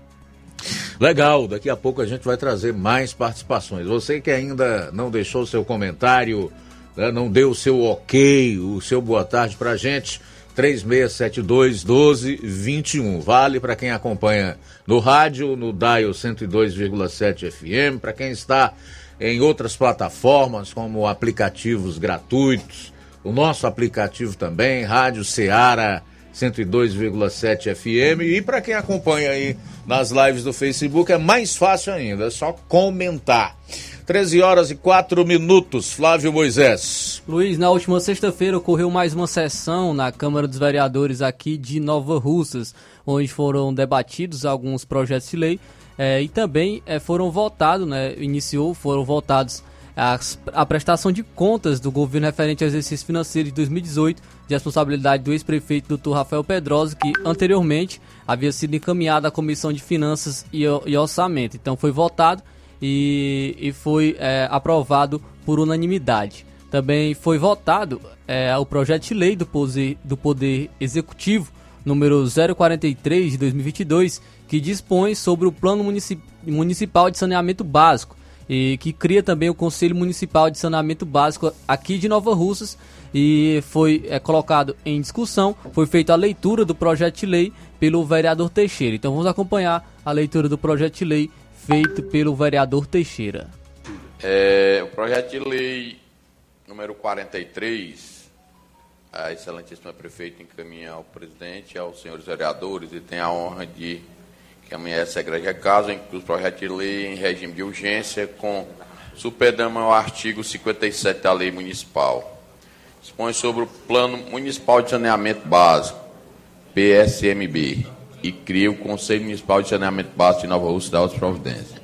Legal, daqui a pouco a gente vai trazer mais participações. Você que ainda não deixou seu comentário, né, não deu o seu ok, o seu boa tarde pra gente, 3672 1221. Vale para quem acompanha no rádio, no Dial 102,7 FM, para quem está em outras plataformas, como aplicativos gratuitos, o nosso aplicativo também, Rádio Ceará 102,7 FM. E para quem acompanha aí nas lives do Facebook, é mais fácil ainda, é só comentar. 13 horas e 4 minutos, Flávio Moisés. Luiz, na última sexta-feira ocorreu mais uma sessão na Câmara dos Vereadores aqui de Nova Russas, onde foram debatidos alguns projetos de lei eh, e também eh, foram votados, né, iniciou, foram votados as, a prestação de contas do governo referente ao exercício financeiro de 2018, de responsabilidade do ex-prefeito Dr. Rafael Pedrosa, que anteriormente havia sido encaminhado à Comissão de Finanças e, e Orçamento. Então foi votado e, e foi é, aprovado por unanimidade. Também foi votado é, o projeto de lei do Poder, do Poder Executivo, número 043 de 2022, que dispõe sobre o Plano Municipal de Saneamento Básico e que cria também o Conselho Municipal de Saneamento Básico aqui de Nova Russas e foi é, colocado em discussão, foi feita a leitura do projeto de lei pelo vereador Teixeira. Então vamos acompanhar a leitura do projeto de lei feito pelo vereador Teixeira. É, o projeto de lei número 43, a excelentíssima prefeita encaminha ao presidente aos senhores vereadores e tem a honra de amanhã essa igreja casa, inclui o projeto de lei em regime de urgência, com superdama ao artigo 57 da lei municipal. Dispõe sobre o Plano Municipal de Saneamento Básico, PSMB, e cria o Conselho Municipal de Saneamento Básico de Nova Rússia da Alta Providência.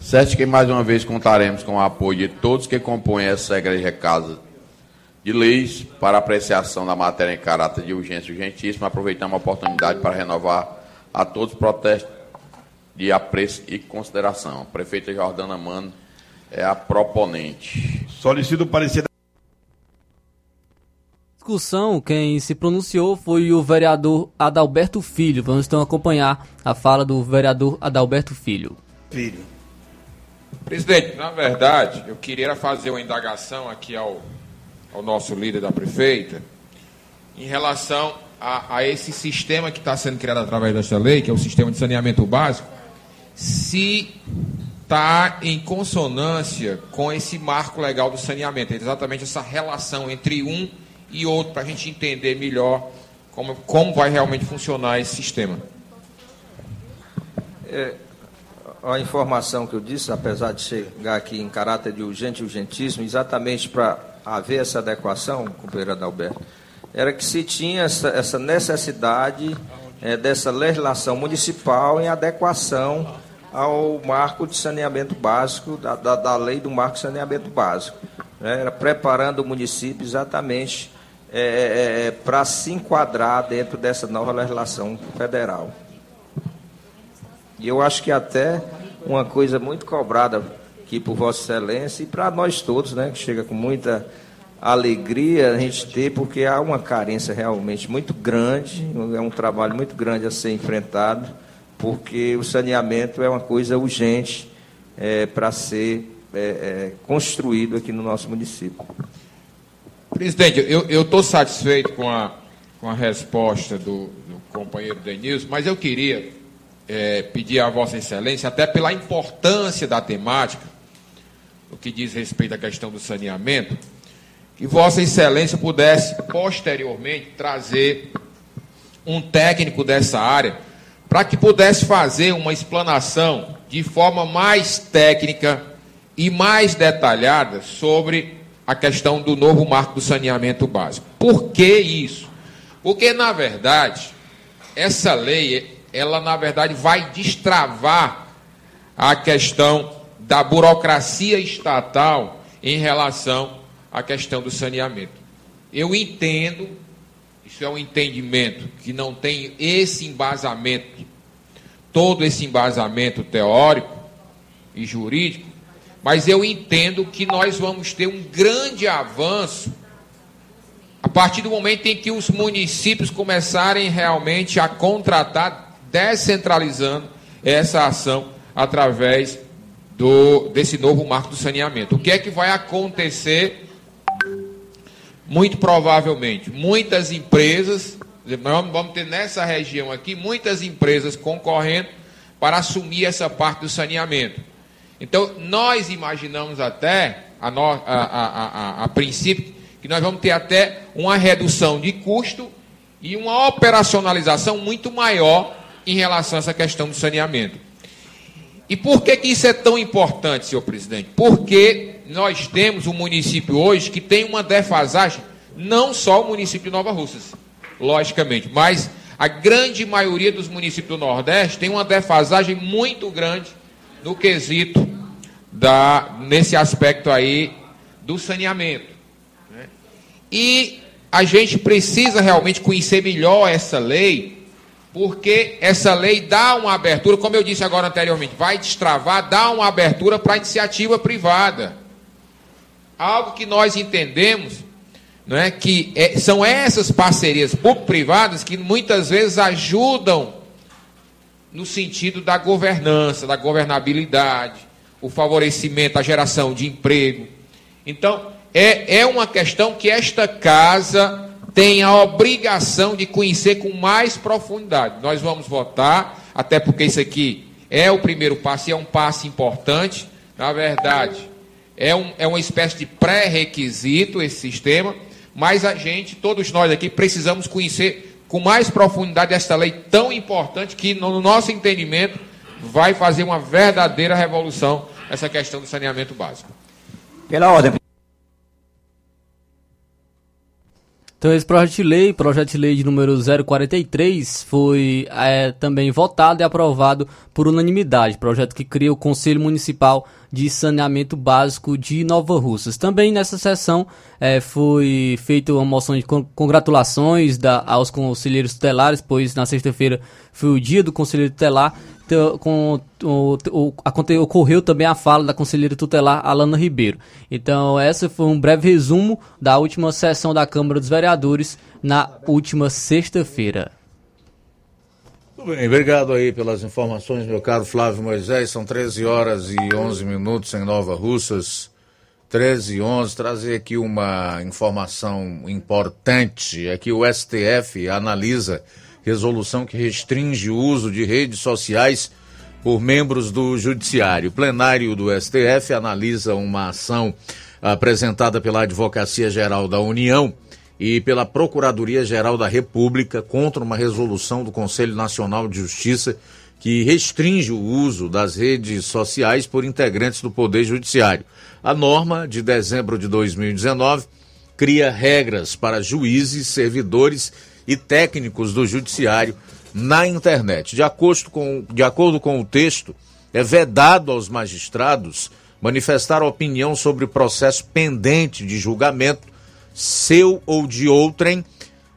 Certo que mais uma vez contaremos com o apoio de todos que compõem essa igreja casa de leis para apreciação da matéria em caráter de urgência urgentíssima. Aproveitamos a oportunidade para renovar a todos os protestos de apreço e consideração. A prefeita Jordana Mano é a proponente. Solicito o parecer da discussão, quem se pronunciou foi o vereador Adalberto Filho. Vamos então acompanhar a fala do vereador Adalberto Filho. Filho. Presidente, na verdade, eu queria fazer uma indagação aqui ao, ao nosso líder da prefeita em relação a, a esse sistema que está sendo criado através desta lei, que é o sistema de saneamento básico, se está em consonância com esse marco legal do saneamento, exatamente essa relação entre um e outro, para a gente entender melhor como, como vai realmente funcionar esse sistema. É, a informação que eu disse, apesar de chegar aqui em caráter de urgente urgentíssimo, exatamente para haver essa adequação, companheiro Adalberto, era que se tinha essa, essa necessidade é, dessa legislação municipal em adequação ao marco de saneamento básico, da, da, da lei do marco de saneamento básico. Né? Era preparando o município exatamente é, é, é para se enquadrar dentro dessa nova legislação federal. E eu acho que até uma coisa muito cobrada aqui por Vossa Excelência e para nós todos, né, que chega com muita alegria a gente ter, porque há uma carência realmente muito grande, é um trabalho muito grande a ser enfrentado, porque o saneamento é uma coisa urgente é, para ser é, é, construído aqui no nosso município. Presidente, eu estou satisfeito com a, com a resposta do, do companheiro Denilson, mas eu queria é, pedir a Vossa Excelência, até pela importância da temática, o que diz respeito à questão do saneamento, que Vossa Excelência pudesse posteriormente trazer um técnico dessa área para que pudesse fazer uma explanação de forma mais técnica e mais detalhada sobre a questão do novo marco do saneamento básico. Por que isso? Porque, na verdade, essa lei ela na verdade vai destravar a questão da burocracia estatal em relação à questão do saneamento. Eu entendo, isso é um entendimento que não tem esse embasamento, todo esse embasamento teórico e jurídico, mas eu entendo que nós vamos ter um grande avanço a partir do momento em que os municípios começarem realmente a contratar descentralizando essa ação através do, desse novo marco do saneamento. O que é que vai acontecer? Muito provavelmente, muitas empresas, vamos ter nessa região aqui, muitas empresas concorrendo para assumir essa parte do saneamento. Então, nós imaginamos até, a, no, a, a, a, princípio, que nós vamos ter até uma redução de custo e uma operacionalização muito maior em relação a essa questão do saneamento. E por que, que isso é tão importante, senhor presidente? Porque nós temos um município hoje que tem uma defasagem, não só o município de Nova Russas, logicamente, mas a grande maioria dos municípios do Nordeste tem uma defasagem muito grande no quesito da, nesse aspecto aí do saneamento. Né? E a gente precisa realmente conhecer melhor essa lei porque essa lei dá uma abertura, como eu disse agora anteriormente, vai destravar, dá uma abertura para a iniciativa privada. Algo que nós entendemos, não é que é, são essas parcerias público-privadas que muitas vezes ajudam no sentido da governança, da governabilidade, o favorecimento, a geração de emprego. Então, é, é uma questão que esta casa tem a obrigação de conhecer com mais profundidade. Nós vamos votar, até porque isso aqui é o primeiro passo e é um passo importante. Na verdade, é, um, é uma espécie de pré-requisito esse sistema, mas a gente, todos nós aqui, precisamos conhecer com mais profundidade esta lei tão importante que, no nosso entendimento, vai fazer uma verdadeira revolução essa questão do saneamento básico. Pela ordem. Então esse projeto de lei, projeto de lei de número 043, foi é, também votado e aprovado por unanimidade. Projeto que cria o Conselho Municipal de Saneamento Básico de Nova Russas. Também nessa sessão é, foi feita uma moção de congratulações da, aos conselheiros tutelares, pois na sexta-feira foi o dia do conselheiro tutelar com, o, o, ocorreu também a fala da conselheira tutelar Alana Ribeiro. Então, essa foi um breve resumo da última sessão da Câmara dos Vereadores na última sexta-feira. Tudo bem, obrigado aí pelas informações, meu caro Flávio Moisés. São 13 horas e 11 minutos em Nova Russas. 13 e 11, trazer aqui uma informação importante. É que o STF analisa resolução que restringe o uso de redes sociais por membros do Judiciário. O plenário do STF analisa uma ação apresentada pela Advocacia Geral da União e pela Procuradoria Geral da República contra uma resolução do Conselho Nacional de Justiça que restringe o uso das redes sociais por integrantes do Poder Judiciário. A norma, de dezembro de 2019, cria regras para juízes, servidores e técnicos do Judiciário na internet. De acordo com, de acordo com o texto, é vedado aos magistrados manifestar opinião sobre o processo pendente de julgamento, seu ou de outrem,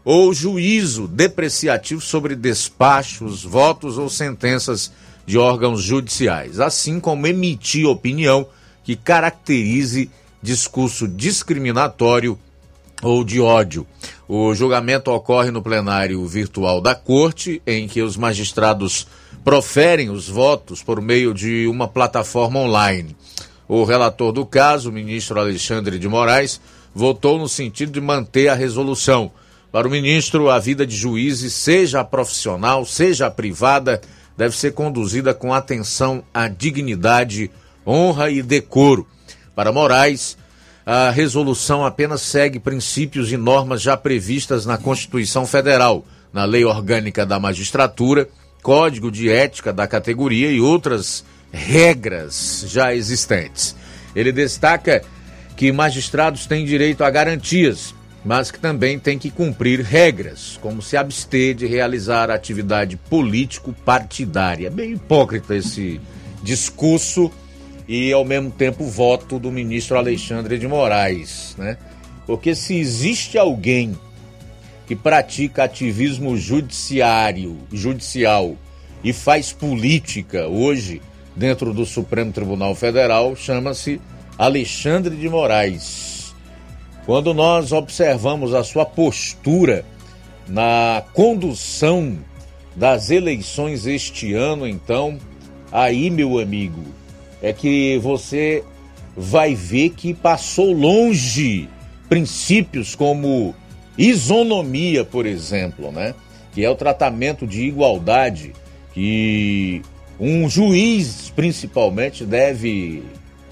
ou juízo depreciativo sobre despachos, votos ou sentenças de órgãos judiciais, assim como emitir opinião que caracterize discurso discriminatório ou de ódio. O julgamento ocorre no plenário virtual da Corte, em que os magistrados proferem os votos por meio de uma plataforma online. O relator do caso, o ministro Alexandre de Moraes, votou no sentido de manter a resolução. Para o ministro, a vida de juízes, seja profissional, seja privada, deve ser conduzida com atenção à dignidade, honra e decoro. Para Moraes, a resolução apenas segue princípios e normas já previstas na Constituição Federal, na Lei Orgânica da Magistratura, Código de Ética da categoria e outras regras já existentes. Ele destaca que magistrados têm direito a garantias, mas que também têm que cumprir regras, como se abster de realizar atividade político-partidária. É bem hipócrita esse discurso e, ao mesmo tempo, voto do ministro Alexandre de Moraes, né? Porque se existe alguém que pratica ativismo judiciário, judicial e faz política hoje dentro do Supremo Tribunal Federal, chama-se Alexandre de Moraes. Quando nós observamos a sua postura na condução das eleições este ano, então, aí, meu amigo, é que você vai ver que passou longe princípios como isonomia, por exemplo, né? Que é o tratamento de igualdade que um juiz, principalmente, deve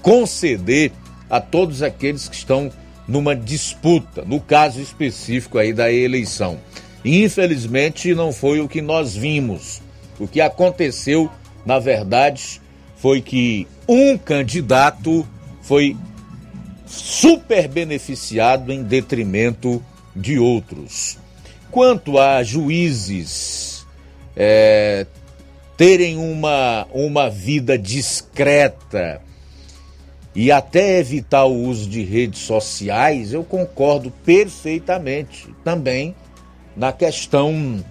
conceder a todos aqueles que estão numa disputa, no caso específico aí da eleição. Infelizmente, não foi o que nós vimos. O que aconteceu, na verdade, foi que um candidato foi super beneficiado em detrimento de outros. Quanto a juízes é, terem uma, uma vida discreta e até evitar o uso de redes sociais, eu concordo perfeitamente também na questão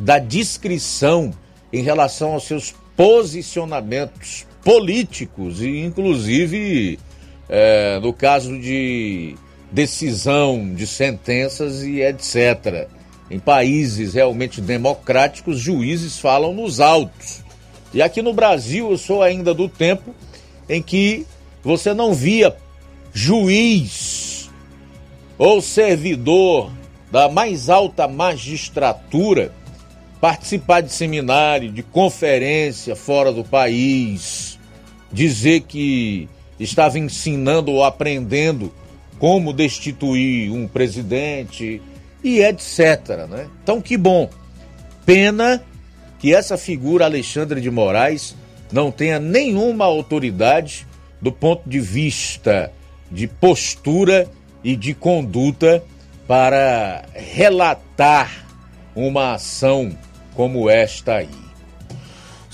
da discrição em relação aos seus posicionamentos políticos e, inclusive, é, no caso de decisão de sentenças e etc. Em países realmente democráticos, juízes falam nos autos. E aqui no Brasil, eu sou ainda do tempo em que você não via juiz ou servidor da mais alta magistratura participar de seminário, de conferência fora do país, dizer que estava ensinando ou aprendendo como destituir um presidente, e etc. Né? Então, que bom. Pena que essa figura, Alexandre de Moraes, não tenha nenhuma autoridade do ponto de vista de postura e de conduta para relatar uma ação como esta aí.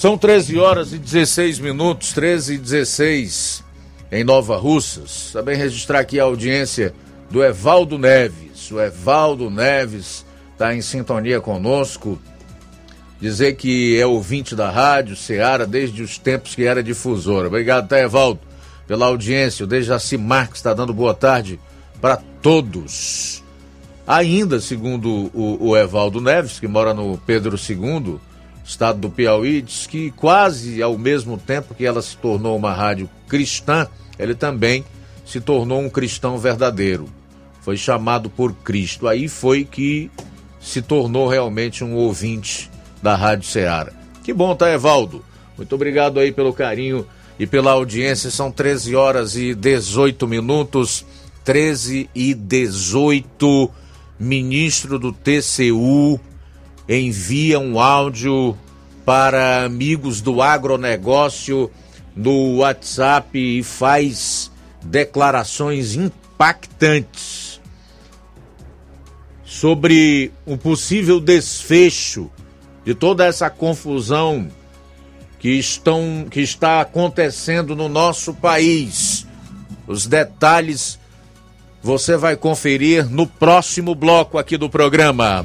São 13 horas e 16 minutos, 13 e 16 em Nova Russas. Também registrar aqui a audiência do Evaldo Neves o Evaldo Neves está em sintonia conosco. Dizer que é ouvinte da rádio Ceará desde os tempos que era difusora. Obrigado, tá, Evaldo, pela audiência. O Dejaci Marques está dando boa tarde para todos. Ainda, segundo o, o Evaldo Neves, que mora no Pedro II, estado do Piauí, diz que quase ao mesmo tempo que ela se tornou uma rádio cristã, ele também se tornou um cristão verdadeiro foi chamado por Cristo. Aí foi que se tornou realmente um ouvinte da Rádio Ceará. Que bom, tá, Evaldo? Muito obrigado aí pelo carinho e pela audiência. São 13 horas e 18 minutos. 13 e 18. Ministro do TCU envia um áudio para amigos do agronegócio no WhatsApp e faz declarações impactantes sobre o possível desfecho de toda essa confusão que, estão, que está acontecendo no nosso país. Os detalhes você vai conferir no próximo bloco aqui do programa.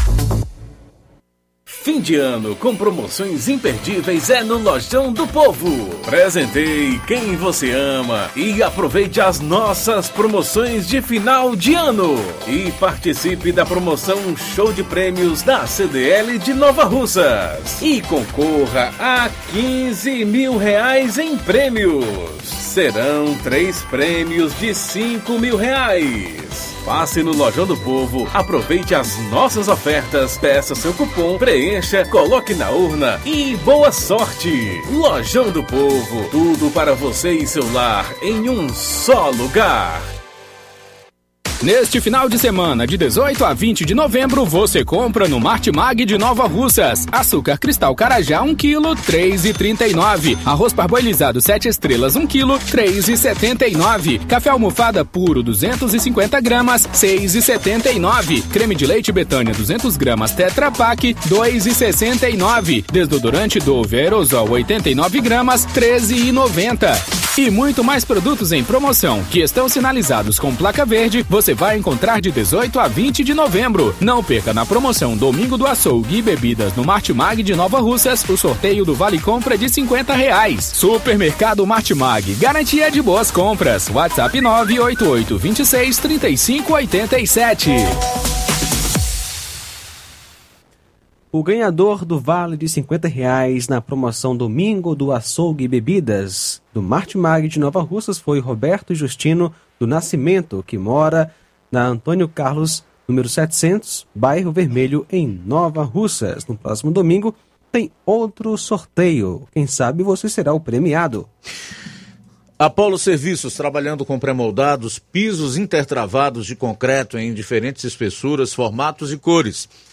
Fim de ano com promoções imperdíveis é no Lojão do Povo. Presentei quem você ama e aproveite as nossas promoções de final de ano. E participe da promoção Show de Prêmios da CDL de Nova Russas. E concorra a 15 mil reais em prêmios. Serão três prêmios de 5 mil reais. Passe no Lojão do Povo, aproveite as nossas ofertas, peça seu cupom, preencha, coloque na urna e boa sorte! Lojão do Povo, tudo para você e seu lar em um só lugar. Neste final de semana, de 18 a 20 de novembro, você compra no Martimag de Nova Russas. Açúcar cristal carajá 1 kg, 3,39. Arroz parboilizado 7 estrelas 1 kg, 3,79. Café almofada puro 250 gramas, 6,79. Creme de leite Betânia 200 gramas Tetra Pak, 2,69. Desodorante Dove Aerosol 89 gramas, 13,90. E muito mais produtos em promoção que estão sinalizados com placa verde, você vai encontrar de 18 a 20 de novembro. Não perca na promoção Domingo do Açougue e Bebidas no Martimag de Nova Russas o sorteio do Vale Compra de 50 reais. Supermercado Martimag, garantia de boas compras. WhatsApp 988 26 35 87. O ganhador do vale de 50 reais na promoção Domingo do Açougue e Bebidas do Martimag de Nova Russas foi Roberto Justino do Nascimento, que mora na Antônio Carlos, número 700, bairro Vermelho, em Nova Russas. No próximo domingo tem outro sorteio. Quem sabe você será o premiado. Apolo Serviços, trabalhando com pré-moldados, pisos intertravados de concreto em diferentes espessuras, formatos e cores.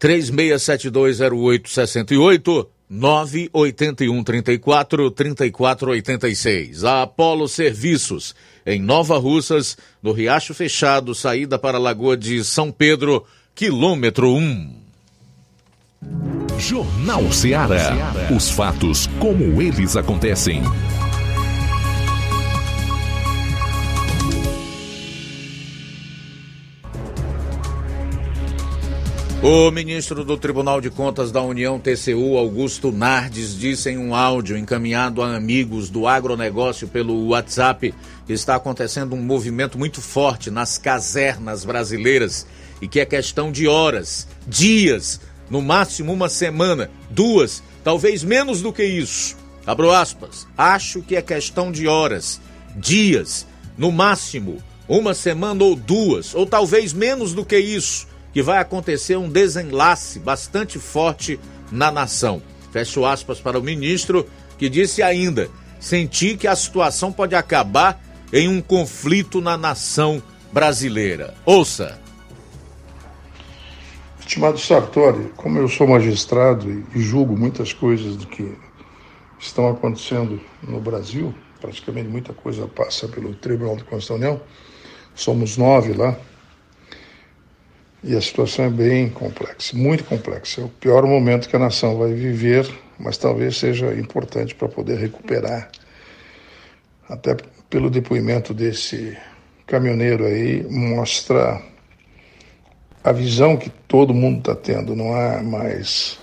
36720868 981 34 34 86. A Apolo Serviços, em Nova Russas, no Riacho Fechado, saída para a Lagoa de São Pedro, quilômetro 1. Jornal Seara. Os fatos como eles acontecem. O ministro do Tribunal de Contas da União, TCU, Augusto Nardes, disse em um áudio encaminhado a amigos do agronegócio pelo WhatsApp que está acontecendo um movimento muito forte nas casernas brasileiras e que é questão de horas, dias, no máximo uma semana, duas, talvez menos do que isso, Abro aspas. Acho que é questão de horas, dias, no máximo uma semana ou duas, ou talvez menos do que isso, que vai acontecer um desenlace bastante forte na nação. Fecho aspas para o ministro, que disse ainda: senti que a situação pode acabar em um conflito na nação brasileira. Ouça. Estimado Sartori, como eu sou magistrado e julgo muitas coisas do que estão acontecendo no Brasil, praticamente muita coisa passa pelo Tribunal de Constituição somos nove lá, e a situação é bem complexa, muito complexa. É o pior momento que a nação vai viver, mas talvez seja importante para poder recuperar. Até pelo depoimento desse caminhoneiro aí, mostra a visão que todo mundo está tendo. Não há mais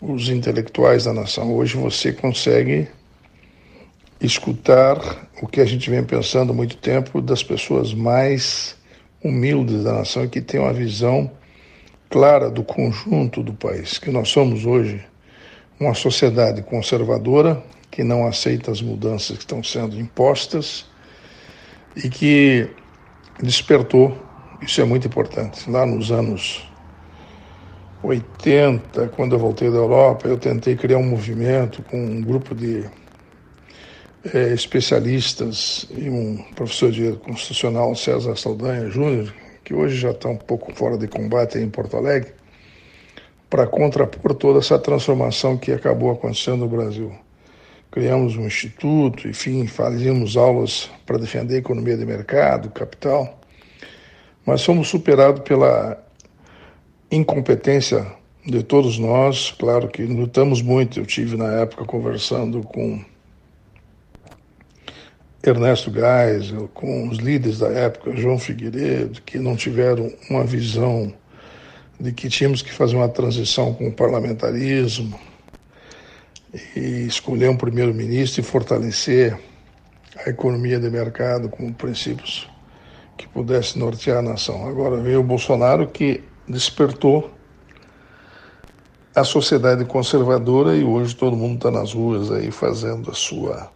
os intelectuais da nação. Hoje você consegue escutar o que a gente vem pensando há muito tempo das pessoas mais humildes da nação e que têm uma visão clara do conjunto do país, que nós somos hoje uma sociedade conservadora que não aceita as mudanças que estão sendo impostas e que despertou, isso é muito importante. Lá nos anos 80, quando eu voltei da Europa, eu tentei criar um movimento com um grupo de é, especialistas e um professor de constitucional, César Saldanha Júnior, que hoje já está um pouco fora de combate em Porto Alegre, para contrapor toda essa transformação que acabou acontecendo no Brasil. Criamos um instituto, enfim, fazíamos aulas para defender a economia de mercado, capital, mas fomos superados pela incompetência de todos nós. Claro que lutamos muito. Eu tive na época conversando com Ernesto Geisel, com os líderes da época, João Figueiredo, que não tiveram uma visão de que tínhamos que fazer uma transição com o parlamentarismo e escolher um primeiro-ministro e fortalecer a economia de mercado com princípios que pudesse nortear a nação. Agora veio o Bolsonaro que despertou a sociedade conservadora e hoje todo mundo está nas ruas aí fazendo a sua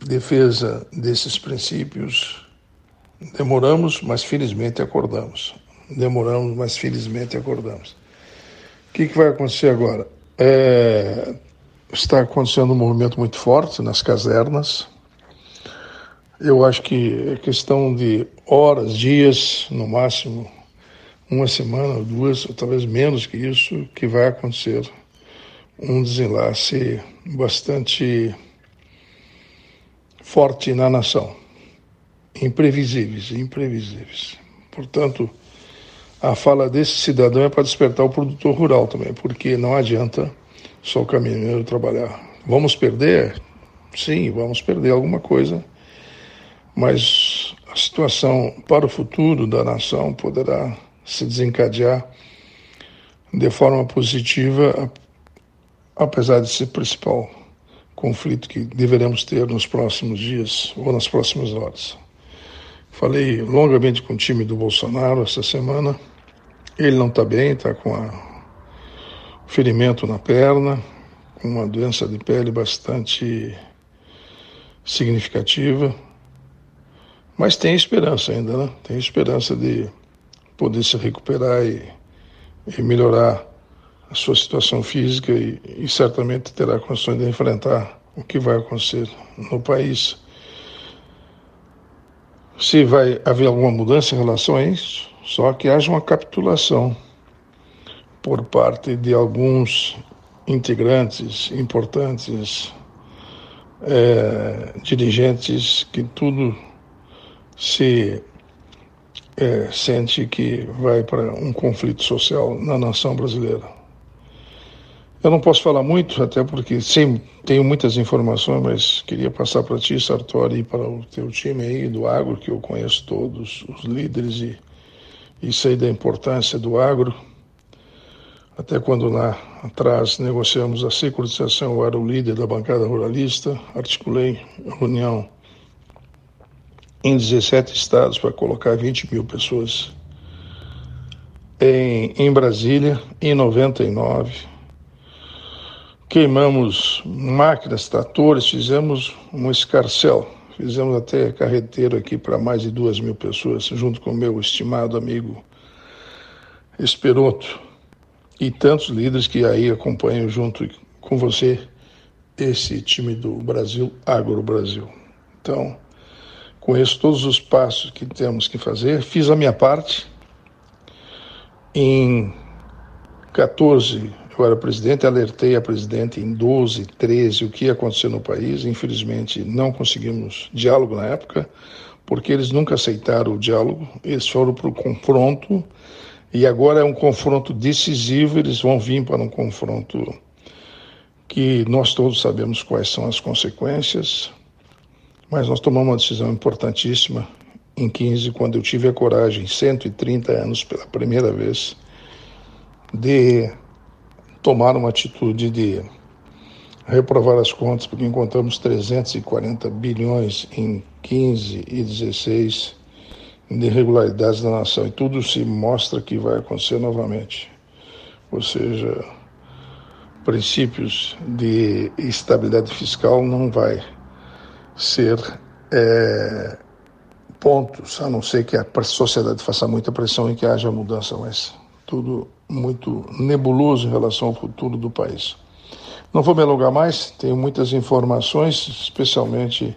defesa desses princípios, demoramos, mas felizmente acordamos. Demoramos, mas felizmente acordamos. O que, que vai acontecer agora? É, está acontecendo um movimento muito forte nas casernas. Eu acho que é questão de horas, dias, no máximo uma semana, duas, ou talvez menos que isso, que vai acontecer um desenlace bastante forte na nação. Imprevisíveis, imprevisíveis. Portanto, a fala desse cidadão é para despertar o produtor rural também, porque não adianta só o caminhoneiro trabalhar. Vamos perder? Sim, vamos perder alguma coisa, mas a situação para o futuro da nação poderá se desencadear de forma positiva, apesar de ser principal conflito que deveremos ter nos próximos dias ou nas próximas horas. Falei longamente com o time do Bolsonaro essa semana. Ele não está bem, está com um ferimento na perna, com uma doença de pele bastante significativa. Mas tem esperança ainda, né? Tem esperança de poder se recuperar e, e melhorar a sua situação física e, e certamente terá condições de enfrentar o que vai acontecer no país. Se vai haver alguma mudança em relação a isso, só que haja uma capitulação por parte de alguns integrantes importantes, é, dirigentes, que tudo se é, sente que vai para um conflito social na nação brasileira. Eu não posso falar muito, até porque sim, tenho muitas informações, mas queria passar para ti, Sartori, e para o teu time aí do agro, que eu conheço todos, os líderes, e, e sei da importância do agro. Até quando lá atrás negociamos a securitização, eu era o líder da bancada ruralista, articulei reunião em 17 estados para colocar 20 mil pessoas em, em Brasília, em 99 queimamos máquinas, tratores, fizemos um escarcel. Fizemos até carreteiro aqui para mais de duas mil pessoas, junto com o meu estimado amigo Esperoto e tantos líderes que aí acompanham junto com você esse time do Brasil, Agro Brasil. Então, conheço todos os passos que temos que fazer, fiz a minha parte. Em 14, eu era presidente, alertei a presidente em 12, 13 o que ia acontecer no país. Infelizmente, não conseguimos diálogo na época, porque eles nunca aceitaram o diálogo, eles foram para o confronto e agora é um confronto decisivo, eles vão vir para um confronto que nós todos sabemos quais são as consequências, mas nós tomamos uma decisão importantíssima em 15, quando eu tive a coragem, 130 anos pela primeira vez, de tomar uma atitude de reprovar as contas, porque encontramos 340 bilhões em 15 e 16 de irregularidades da nação e tudo se mostra que vai acontecer novamente. Ou seja, princípios de estabilidade fiscal não vai ser é, pontos, a não ser que a sociedade faça muita pressão e que haja mudança, mas tudo muito nebuloso em relação ao futuro do país. Não vou me alongar mais, tenho muitas informações, especialmente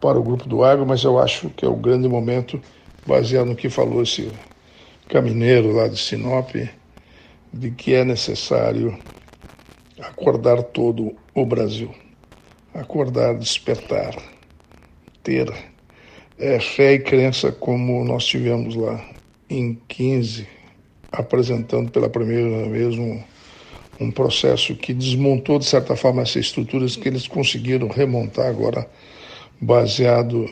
para o grupo do Agro, mas eu acho que é o grande momento baseado no que falou esse caminheiro lá de Sinop, de que é necessário acordar todo o Brasil, acordar, despertar, ter é, fé e crença como nós tivemos lá em 15, apresentando pela primeira vez um, um processo que desmontou, de certa forma, essas estruturas que eles conseguiram remontar agora, baseado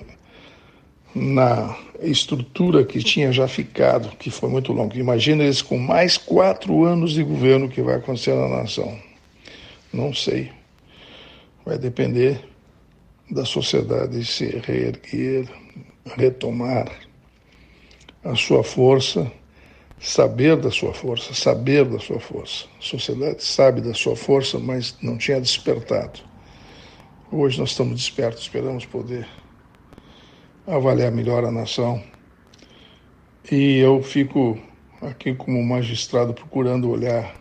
na estrutura que tinha já ficado, que foi muito longa. Imagina eles com mais quatro anos de governo que vai acontecer na nação. Não sei. Vai depender da sociedade se reerguer, retomar a sua força, saber da sua força, saber da sua força. A sociedade sabe da sua força, mas não tinha despertado. Hoje nós estamos despertos, esperamos poder avaliar melhor a nação. E eu fico aqui como magistrado procurando olhar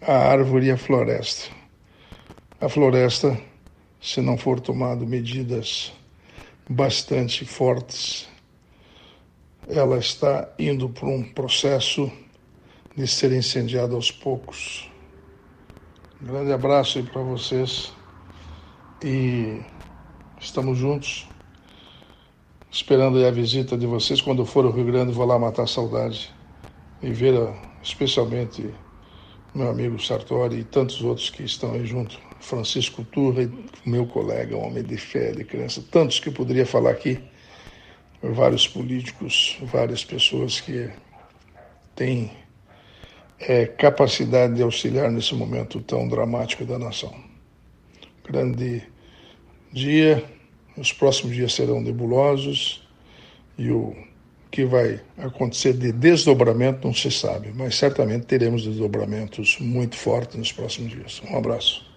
a árvore e a floresta. A floresta, se não for tomado medidas bastante fortes, ela está indo para um processo de ser incendiada aos poucos. Um grande abraço aí para vocês e estamos juntos esperando a visita de vocês. Quando eu for ao Rio Grande, vou lá matar a saudade e ver especialmente meu amigo Sartori e tantos outros que estão aí junto. Francisco Turra, meu colega, homem de fé, de criança, tantos que eu poderia falar aqui, vários políticos, várias pessoas que têm é, capacidade de auxiliar nesse momento tão dramático da nação. Grande dia, os próximos dias serão nebulosos e o que vai acontecer de desdobramento não se sabe, mas certamente teremos desdobramentos muito fortes nos próximos dias. Um abraço.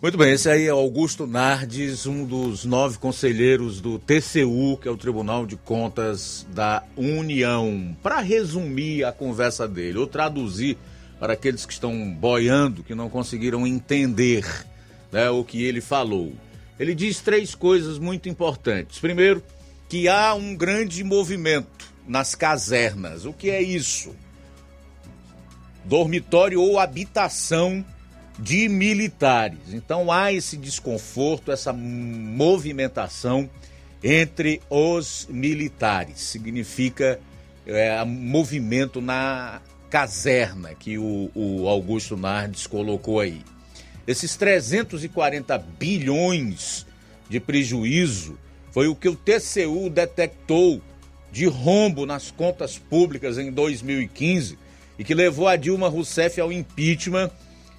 Muito bem, esse aí é Augusto Nardes, um dos nove conselheiros do TCU, que é o Tribunal de Contas da União. Para resumir a conversa dele, ou traduzir para aqueles que estão boiando, que não conseguiram entender né, o que ele falou. Ele diz três coisas muito importantes. Primeiro, que há um grande movimento nas casernas. O que é isso? Dormitório ou habitação de militares. Então há esse desconforto, essa movimentação entre os militares. Significa é, movimento na caserna que o, o Augusto Nardes colocou aí. Esses 340 bilhões de prejuízo foi o que o TCU detectou de rombo nas contas públicas em 2015 e que levou a Dilma Rousseff ao impeachment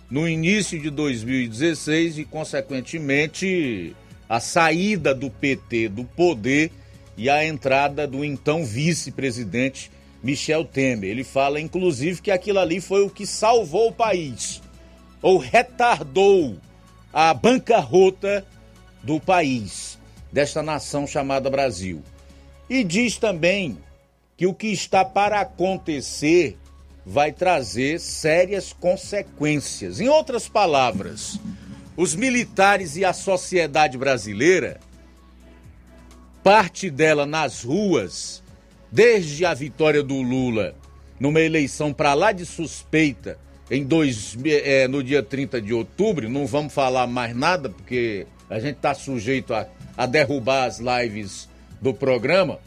no início de 2016 e, consequentemente, a saída do PT do poder e a entrada do então vice-presidente Michel Temer. Ele fala, inclusive, que aquilo ali foi o que salvou o país. ou retardou a bancarrota do país, desta nação chamada Brasil. E diz também que o que está para acontecer vai trazer sérias consequências. Em outras palavras, os militares e a sociedade brasileira, parte dela nas ruas, desde a vitória do Lula numa eleição para lá de suspeita em dois, é, no dia 30 de outubro, não vamos falar mais nada, porque a gente está sujeito a, a derrubar as lives do programa,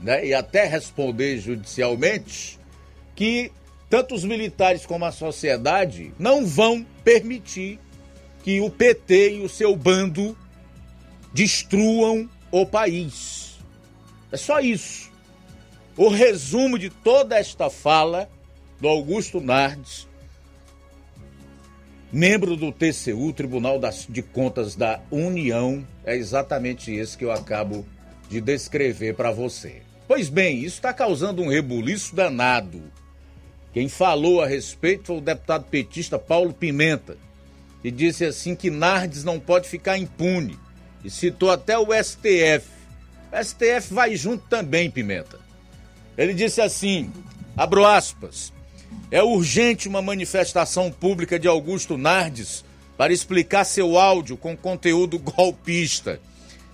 né? E até responder judicialmente que tanto os militares como a sociedade não vão permitir que o PT e o seu bando destruam o país. É só isso. O resumo de toda esta fala do Augusto Nardes membro do TCU, Tribunal de Contas da União, é exatamente esse que eu acabo de descrever para você. Pois bem, isso está causando um rebuliço danado. Quem falou a respeito foi o deputado petista Paulo Pimenta, que disse assim que Nardes não pode ficar impune e citou até o STF. O STF vai junto também, Pimenta. Ele disse assim, abro aspas, é urgente uma manifestação pública de Augusto Nardes para explicar seu áudio com conteúdo golpista.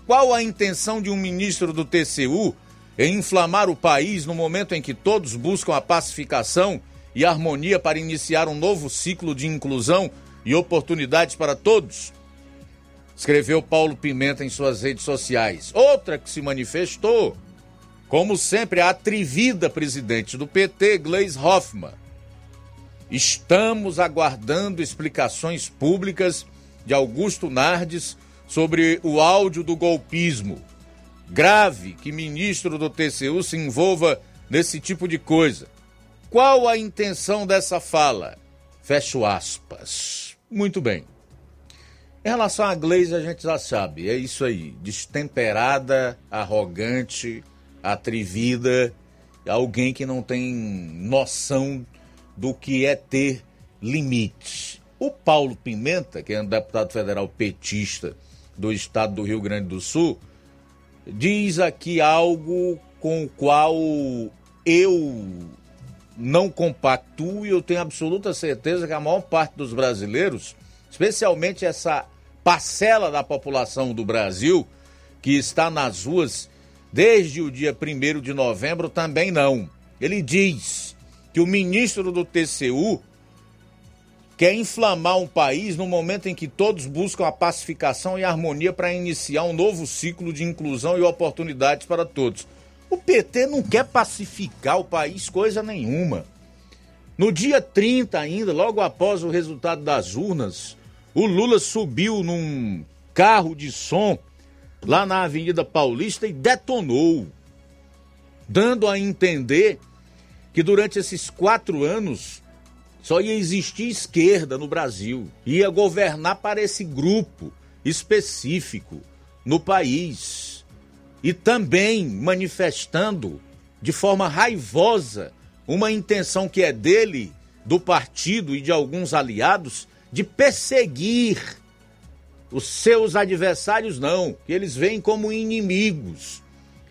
Qual a intenção de um ministro do TCU em inflamar o país no momento em que todos buscam a pacificação e harmonia para iniciar um novo ciclo de inclusão e oportunidades para todos? Escreveu Paulo Pimenta em suas redes sociais. Outra que se manifestou, como sempre, a atrevida presidente do PT, Gleis Hoffmann Estamos aguardando explicações públicas de Augusto Nardes sobre o áudio do golpismo. Grave que ministro do TCU se envolva nesse tipo de coisa. Qual a intenção dessa fala? Fecho aspas. Muito bem. Em relação à Gleisi, a gente já sabe, é isso aí. Destemperada, arrogante, atrevida, alguém que não tem noção do que é ter limites. O Paulo Pimenta, que é um deputado federal petista do estado do Rio Grande do Sul, diz aqui algo com o qual eu não compactuo e eu tenho absoluta certeza que a maior parte dos brasileiros, especialmente essa parcela da população do Brasil que está nas ruas desde o dia 1 de novembro, também não. Ele diz que o ministro do TCU quer inflamar um país no momento em que todos buscam a pacificação e a harmonia para iniciar um novo ciclo de inclusão e oportunidades para todos. O PT não quer pacificar o país coisa nenhuma. No dia 30 ainda, logo após o resultado das urnas, o Lula subiu num carro de som lá na Avenida Paulista e detonou, dando a entender que durante esses quatro anos só ia existir esquerda no Brasil, ia governar para esse grupo específico no país e também manifestando de forma raivosa uma intenção que é dele, do partido e de alguns aliados de perseguir os seus adversários, não, que eles veem como inimigos.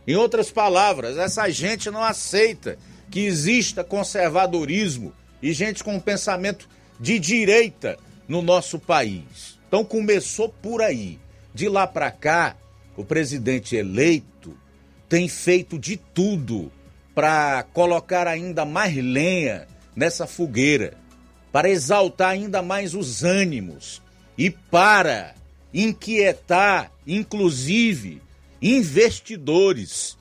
Em outras palavras, essa gente não aceita que exista conservadorismo e gente com pensamento de direita no nosso país. Então começou por aí. De lá para cá, o presidente eleito tem feito de tudo para colocar ainda mais lenha nessa fogueira, para exaltar ainda mais os ânimos e para inquietar, inclusive, investidores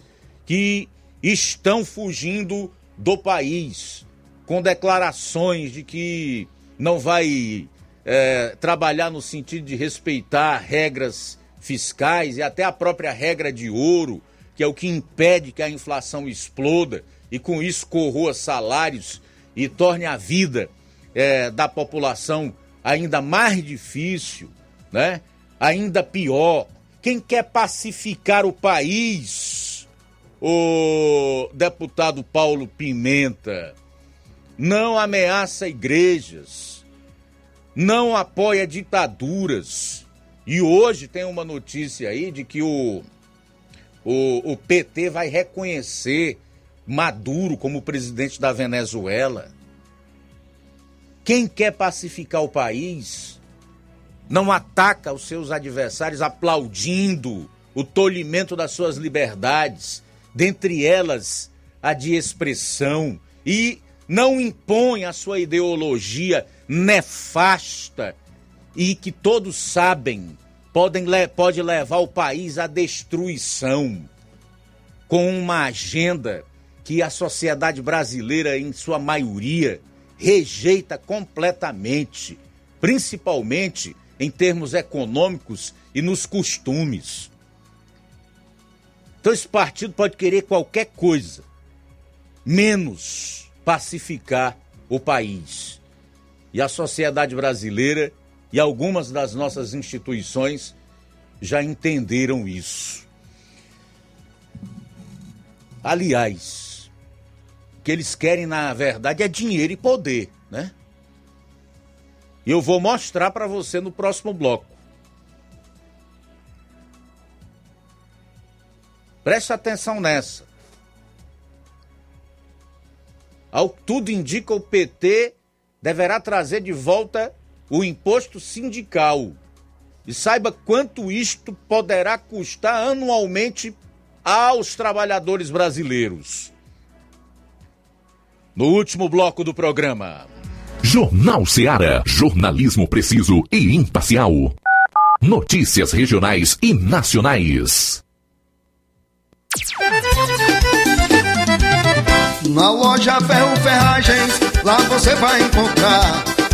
que estão fugindo do país, com declarações de que não vai é, trabalhar no sentido de respeitar regras fiscais e até a própria regra de ouro, que é o que impede que a inflação exploda e com isso corroa salários e torne a vida é, da população ainda mais difícil, né? ainda pior. Quem quer pacificar o país o deputado Paulo Pimenta não ameaça igrejas, não apoia ditaduras. E hoje tem uma notícia aí de que o, o, o PT vai reconhecer Maduro como presidente da Venezuela. Quem quer pacificar o país não ataca os seus adversários aplaudindo o tolimento das suas liberdades, dentre elas a de expressão, e não impõe a sua ideologia nefasta e que todos sabem podem, pode levar o país à destruição, com uma agenda que a sociedade brasileira, em sua maioria, rejeita completamente, principalmente em termos econômicos e nos costumes. Então, esse partido pode querer qualquer coisa, menos pacificar o país. E a sociedade brasileira e algumas das nossas instituições já entenderam isso. Aliás, o que eles querem, na verdade, é dinheiro e poder, né? E eu vou mostrar para você no próximo bloco. Preste atenção nessa. Ao que tudo indica, o PT deverá trazer de volta o imposto sindical. E saiba quanto isto poderá custar anualmente aos trabalhadores brasileiros. No último bloco do programa. Jornal Seara. Jornalismo preciso e imparcial. Notícias regionais e nacionais. Na loja Ferro Ferragens, lá você vai encontrar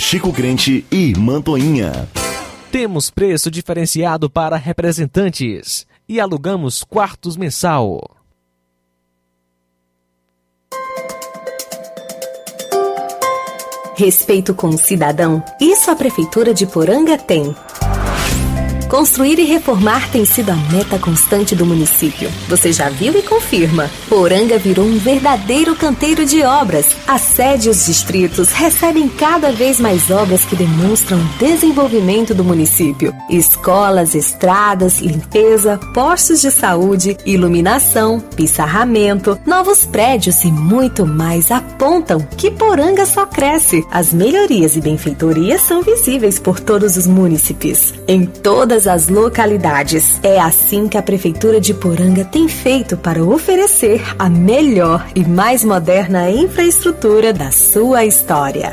Chico Crente e Mantoinha. Temos preço diferenciado para representantes e alugamos quartos mensal. Respeito com o cidadão, isso a Prefeitura de Poranga tem. Construir e reformar tem sido a meta constante do município. Você já viu e confirma. Poranga virou um verdadeiro canteiro de obras. A sede e os distritos recebem cada vez mais obras que demonstram o desenvolvimento do município. Escolas, estradas, limpeza, postos de saúde, iluminação, pissarramento, novos prédios e muito mais apontam que Poranga só cresce. As melhorias e benfeitorias são visíveis por todos os municípios. Em todas todas as localidades. É assim que a Prefeitura de Poranga tem feito para oferecer a melhor e mais moderna infraestrutura da sua história.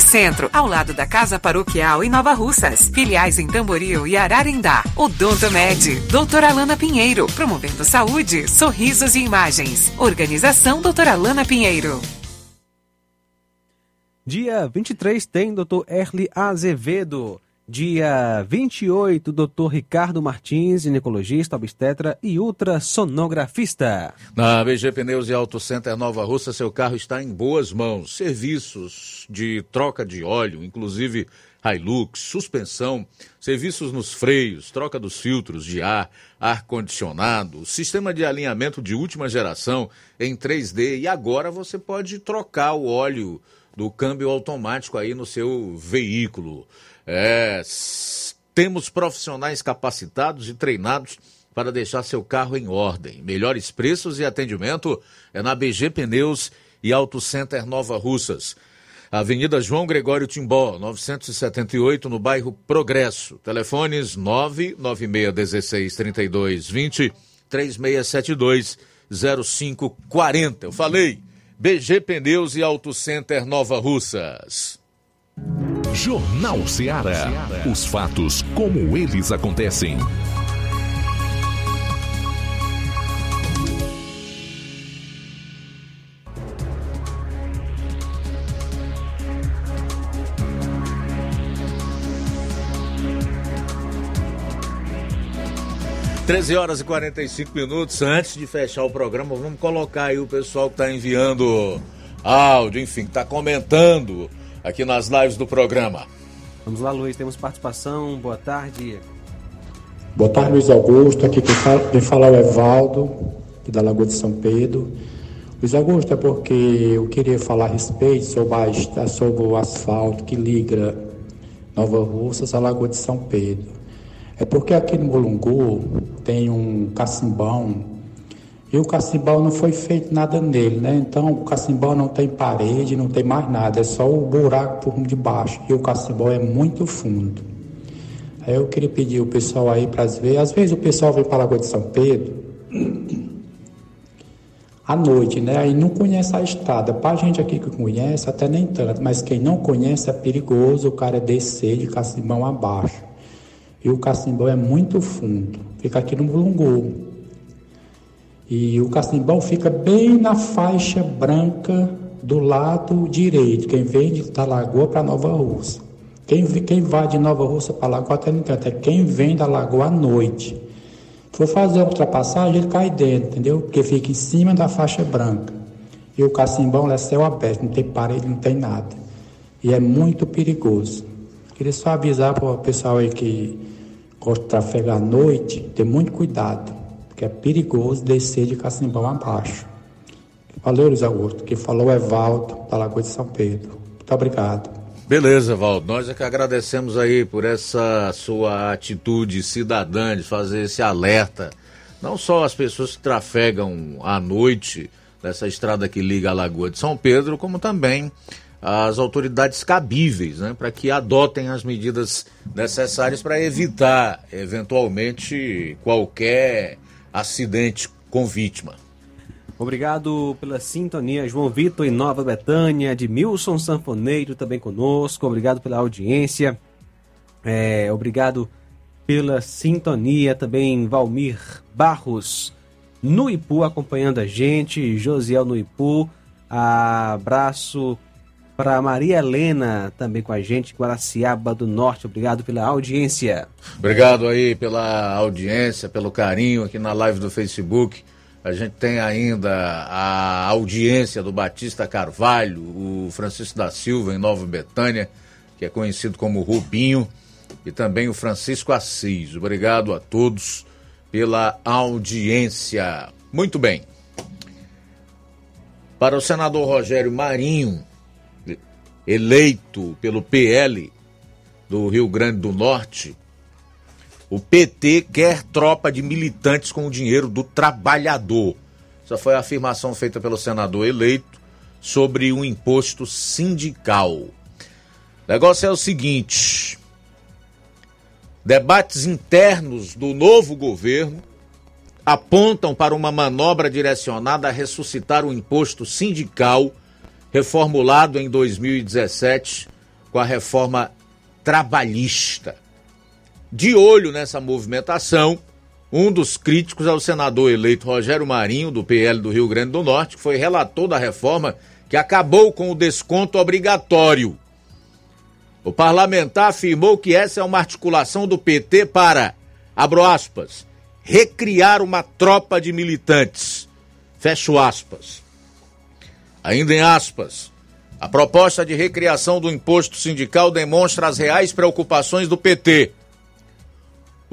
Centro, ao lado da Casa Paroquial em Nova Russas. Filiais em Tamboril e Ararindá. Odonto Med, doutora Alana Pinheiro, promovendo saúde, sorrisos e imagens. Organização doutora Alana Pinheiro. Dia 23 tem Dr. Erli Azevedo. Dia 28, Dr. Ricardo Martins, ginecologista, obstetra e ultrassonografista. Na BG Pneus e Auto Center Nova Russa, seu carro está em boas mãos. Serviços de troca de óleo, inclusive Hilux, suspensão, serviços nos freios, troca dos filtros de ar, ar-condicionado, sistema de alinhamento de última geração em 3D e agora você pode trocar o óleo do câmbio automático aí no seu veículo. É, temos profissionais capacitados e treinados para deixar seu carro em ordem. Melhores preços e atendimento é na BG Pneus e Auto Center Nova Russas. Avenida João Gregório Timbó, 978, no bairro Progresso. Telefones 99616 3220 3672 0540. Eu falei, BG Pneus e Auto Center Nova Russas. Jornal Ceará. Os fatos como eles acontecem. Treze horas e 45 minutos. Antes de fechar o programa, vamos colocar aí o pessoal que está enviando áudio, enfim, está comentando aqui nas lives do programa. Vamos lá, Luiz, temos participação. Boa tarde. Boa tarde, Luiz Augusto. Aqui quem fala, quem fala é o Evaldo, da Lagoa de São Pedro. Luiz Augusto, é porque eu queria falar a respeito sobre, a, sobre o asfalto que liga Nova Russas à Lagoa de São Pedro. É porque aqui no Molungu tem um cacimbão e o cacimbão não foi feito nada nele, né? Então o cacimbão não tem parede, não tem mais nada, é só o buraco por de baixo. E o cacimbão é muito fundo. Aí eu queria pedir o pessoal aí para ver. Às vezes o pessoal vem para a Lagoa de São Pedro à noite, né? Aí não conhece a estrada. Para a gente aqui que conhece, até nem tanto, mas quem não conhece é perigoso o cara descer de cacimbão abaixo. E o cacimbão é muito fundo, fica aqui no Mulungu. E o cacimbão fica bem na faixa branca do lado direito, quem vem de, da Lagoa para Nova Russa. Quem, quem vai de Nova Russa para Lagoa até canto, é quem vem da Lagoa à noite. For fazer a ultrapassagem, ele cai dentro, entendeu? Porque fica em cima da faixa branca. E o cacimbão é céu aberto, não tem parede, não tem nada. E é muito perigoso. Queria só avisar para o pessoal aí que gosta de trafegar à noite, ter muito cuidado que é perigoso descer de Cacimbão abaixo. Valeu, Luiz Augusto. Que falou é Valdo, da Lagoa de São Pedro. Muito obrigado. Beleza, Valdo. Nós é que agradecemos aí por essa sua atitude cidadã de fazer esse alerta. Não só as pessoas que trafegam à noite nessa estrada que liga a Lagoa de São Pedro, como também as autoridades cabíveis, né, para que adotem as medidas necessárias para evitar, eventualmente, qualquer acidente com vítima. Obrigado pela sintonia, João Vitor em Nova Betânia, de Milson Sanfoneiro também conosco. Obrigado pela audiência. É, obrigado pela sintonia também, Valmir Barros no Ipu acompanhando a gente, Josiel no Ipu. Abraço para Maria Helena também com a gente, Guaraciaba do Norte. Obrigado pela audiência. Obrigado aí pela audiência, pelo carinho aqui na live do Facebook. A gente tem ainda a audiência do Batista Carvalho, o Francisco da Silva em Nova Betânia, que é conhecido como Rubinho, e também o Francisco Assis. Obrigado a todos pela audiência. Muito bem. Para o senador Rogério Marinho, eleito pelo PL do Rio Grande do Norte, o PT quer tropa de militantes com o dinheiro do trabalhador. Essa foi a afirmação feita pelo senador eleito sobre um imposto sindical. O negócio é o seguinte: debates internos do novo governo apontam para uma manobra direcionada a ressuscitar o imposto sindical reformulado em 2017 com a reforma trabalhista. De olho nessa movimentação, um dos críticos é o senador eleito Rogério Marinho, do PL do Rio Grande do Norte, que foi relator da reforma que acabou com o desconto obrigatório. O parlamentar afirmou que essa é uma articulação do PT para, abro aspas, recriar uma tropa de militantes. Fecho aspas. Ainda em aspas, a proposta de recriação do imposto sindical demonstra as reais preocupações do PT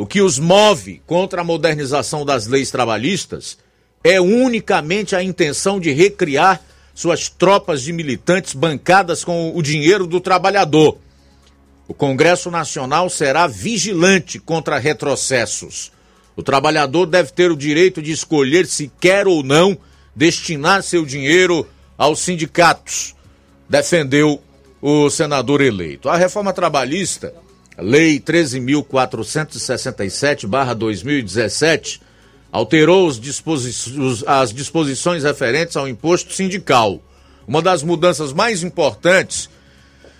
o que os move contra a modernização das leis trabalhistas é unicamente a intenção de recriar suas tropas de militantes bancadas com o dinheiro do trabalhador. O Congresso Nacional será vigilante contra retrocessos. O trabalhador deve ter o direito de escolher se quer ou não destinar seu dinheiro aos sindicatos, defendeu o senador eleito. A reforma trabalhista Lei 13.467-2017 alterou as disposições referentes ao imposto sindical. Uma das mudanças mais importantes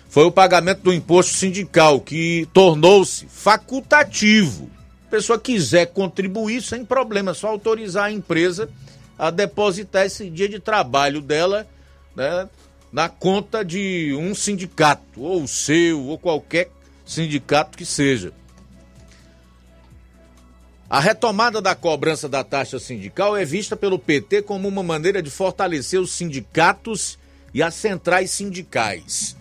foi o pagamento do imposto sindical, que tornou-se facultativo. A pessoa quiser contribuir sem problema, é só autorizar a empresa a depositar esse dia de trabalho dela né, na conta de um sindicato, ou seu, ou qualquer sindicato que seja. A retomada da cobrança da taxa sindical é vista pelo PT como uma maneira de fortalecer os sindicatos e as centrais sindicais.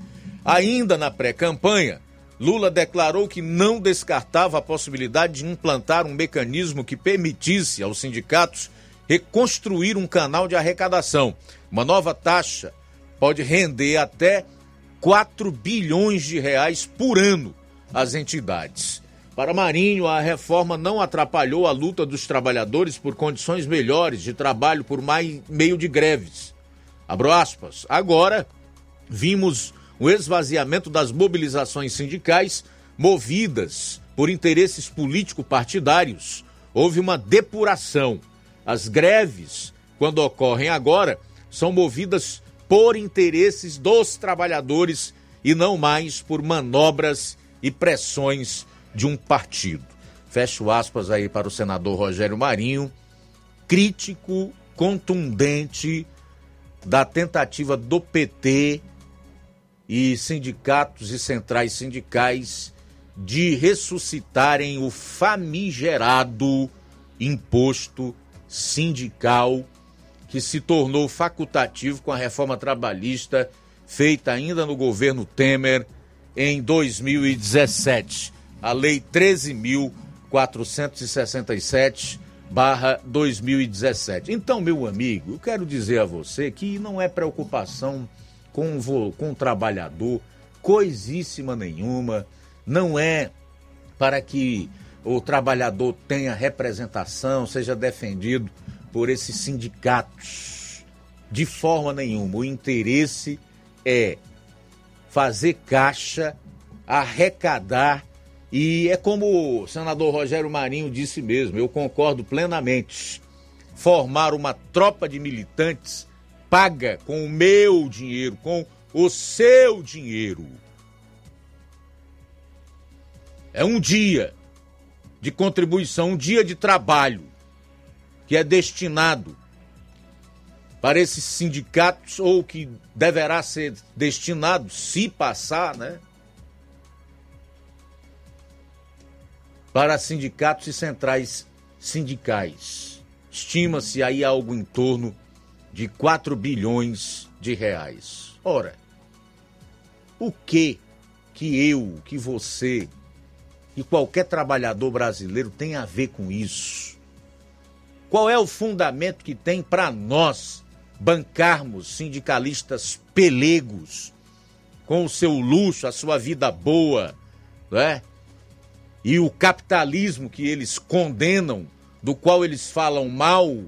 Ainda na pré-campanha, Lula declarou que não descartava a possibilidade de implantar um mecanismo que permitisse aos sindicatos reconstruir um canal de arrecadação. Uma nova taxa pode render até 4 bilhões de reais por ano às entidades. Para Marinho, a reforma não atrapalhou a luta dos trabalhadores por condições melhores de trabalho por mais meio de greves. Abro aspas. Agora, vimos o esvaziamento das mobilizações sindicais movidas por interesses político-partidários. Houve uma depuração. As greves, quando ocorrem agora, são movidas por interesses dos trabalhadores e não mais por manobras e pressões de um partido. Fecho aspas aí para o senador Rogério Marinho, crítico, contundente da tentativa do PT e sindicatos e centrais sindicais de ressuscitarem o famigerado imposto sindical que se tornou facultativo com a reforma trabalhista feita ainda no governo Temer em 2017. A Lei 13.467 barra 2017. Então, meu amigo, eu quero dizer a você que não é preocupação com, o, com o trabalhador, coisíssima nenhuma, não é para que o trabalhador tenha representação, seja defendido por esses sindicatos. De forma nenhuma. O interesse é fazer caixa, arrecadar e é como o senador Rogério Marinho disse mesmo, eu concordo plenamente. Formar uma tropa de militantes paga com o meu dinheiro, com o seu dinheiro. É um dia de contribuição, um dia de trabalho que é destinado para esses sindicatos ou que deverá ser destinado, se passar, né? Para sindicatos e centrais sindicais. Estima-se aí algo em torno de 4 bilhões de reais. Ora, o que que eu, que você e qualquer trabalhador brasileiro tem a ver com isso? Qual é o fundamento que tem para nós bancarmos sindicalistas pelegos com o seu luxo, a sua vida boa, não é? E o capitalismo que eles condenam, do qual eles falam mal,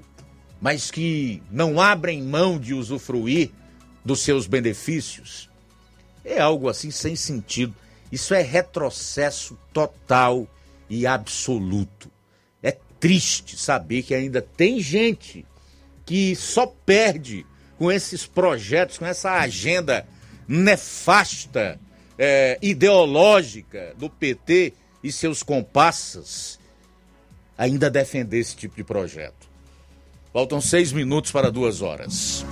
mas que não abrem mão de usufruir dos seus benefícios. É algo assim sem sentido. Isso é retrocesso total e absoluto. É triste saber que ainda tem gente que só perde com esses projetos, com essa agenda nefasta, é, ideológica do PT e seus comparsas, ainda defender esse tipo de projeto. Faltam seis minutos para duas horas.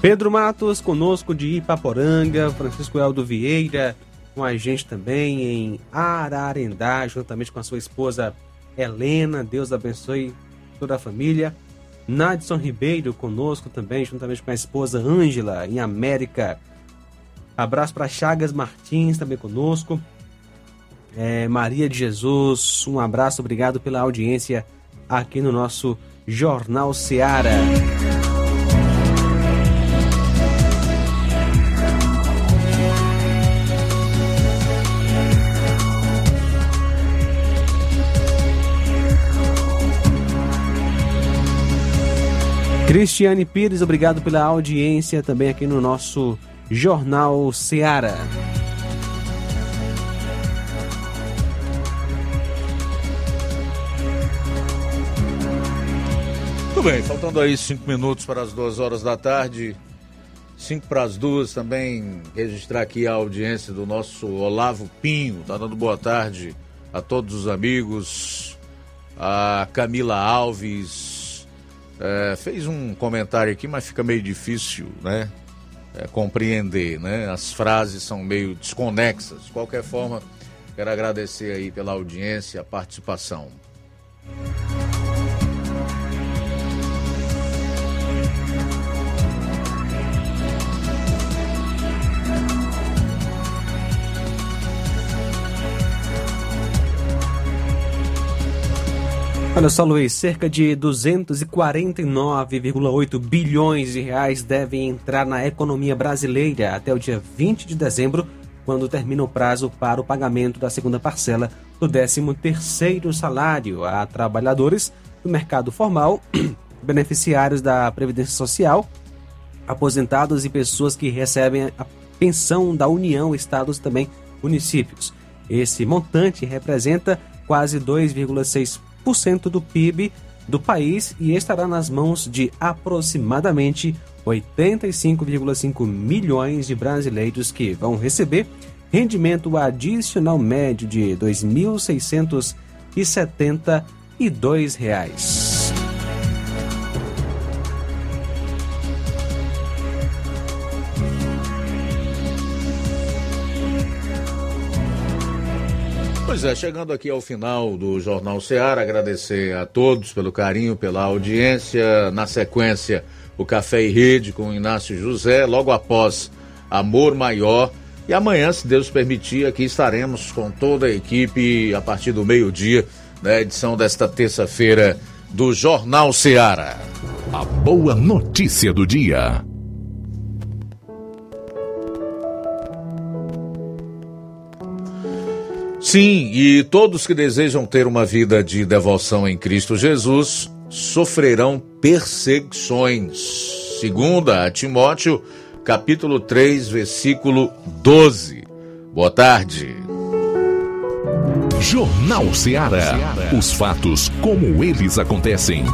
Pedro Matos conosco de Ipaporanga, Francisco Eldo Vieira com a gente também em Ararendá, juntamente com a sua esposa Helena, Deus abençoe toda a família. Nadson Ribeiro conosco também, juntamente com a esposa Ângela, em América. Abraço para Chagas Martins também conosco. É, Maria de Jesus, um abraço, obrigado pela audiência aqui no nosso Jornal Seara. Cristiane Pires, obrigado pela audiência também aqui no nosso Jornal Seara. Muito bem, faltando aí cinco minutos para as duas horas da tarde. Cinco para as duas também registrar aqui a audiência do nosso Olavo Pinho. Tá dando boa tarde a todos os amigos. A Camila Alves, é, fez um comentário aqui, mas fica meio difícil, né? É, compreender, né? As frases são meio desconexas. De qualquer forma, quero agradecer aí pela audiência, a participação. Olha só, Luiz, cerca de 249,8 bilhões de reais devem entrar na economia brasileira até o dia 20 de dezembro, quando termina o prazo para o pagamento da segunda parcela do 13º salário a trabalhadores do mercado formal, beneficiários da Previdência Social, aposentados e pessoas que recebem a pensão da União, estados e também municípios. Esse montante representa quase 2,6 10% do PIB do país e estará nas mãos de aproximadamente 85,5 milhões de brasileiros que vão receber rendimento adicional médio de R$ 2.672. Pois é, chegando aqui ao final do Jornal Ceará, agradecer a todos pelo carinho, pela audiência. Na sequência, o Café e Rede com Inácio José, logo após Amor Maior. E amanhã, se Deus permitir, aqui estaremos com toda a equipe a partir do meio-dia, na edição desta terça-feira do Jornal Ceará. A boa notícia do dia. Sim, e todos que desejam ter uma vida de devoção em Cristo Jesus sofrerão perseguições. Segunda a Timóteo, capítulo 3, versículo 12. Boa tarde. Jornal Ceará. Os fatos como eles acontecem.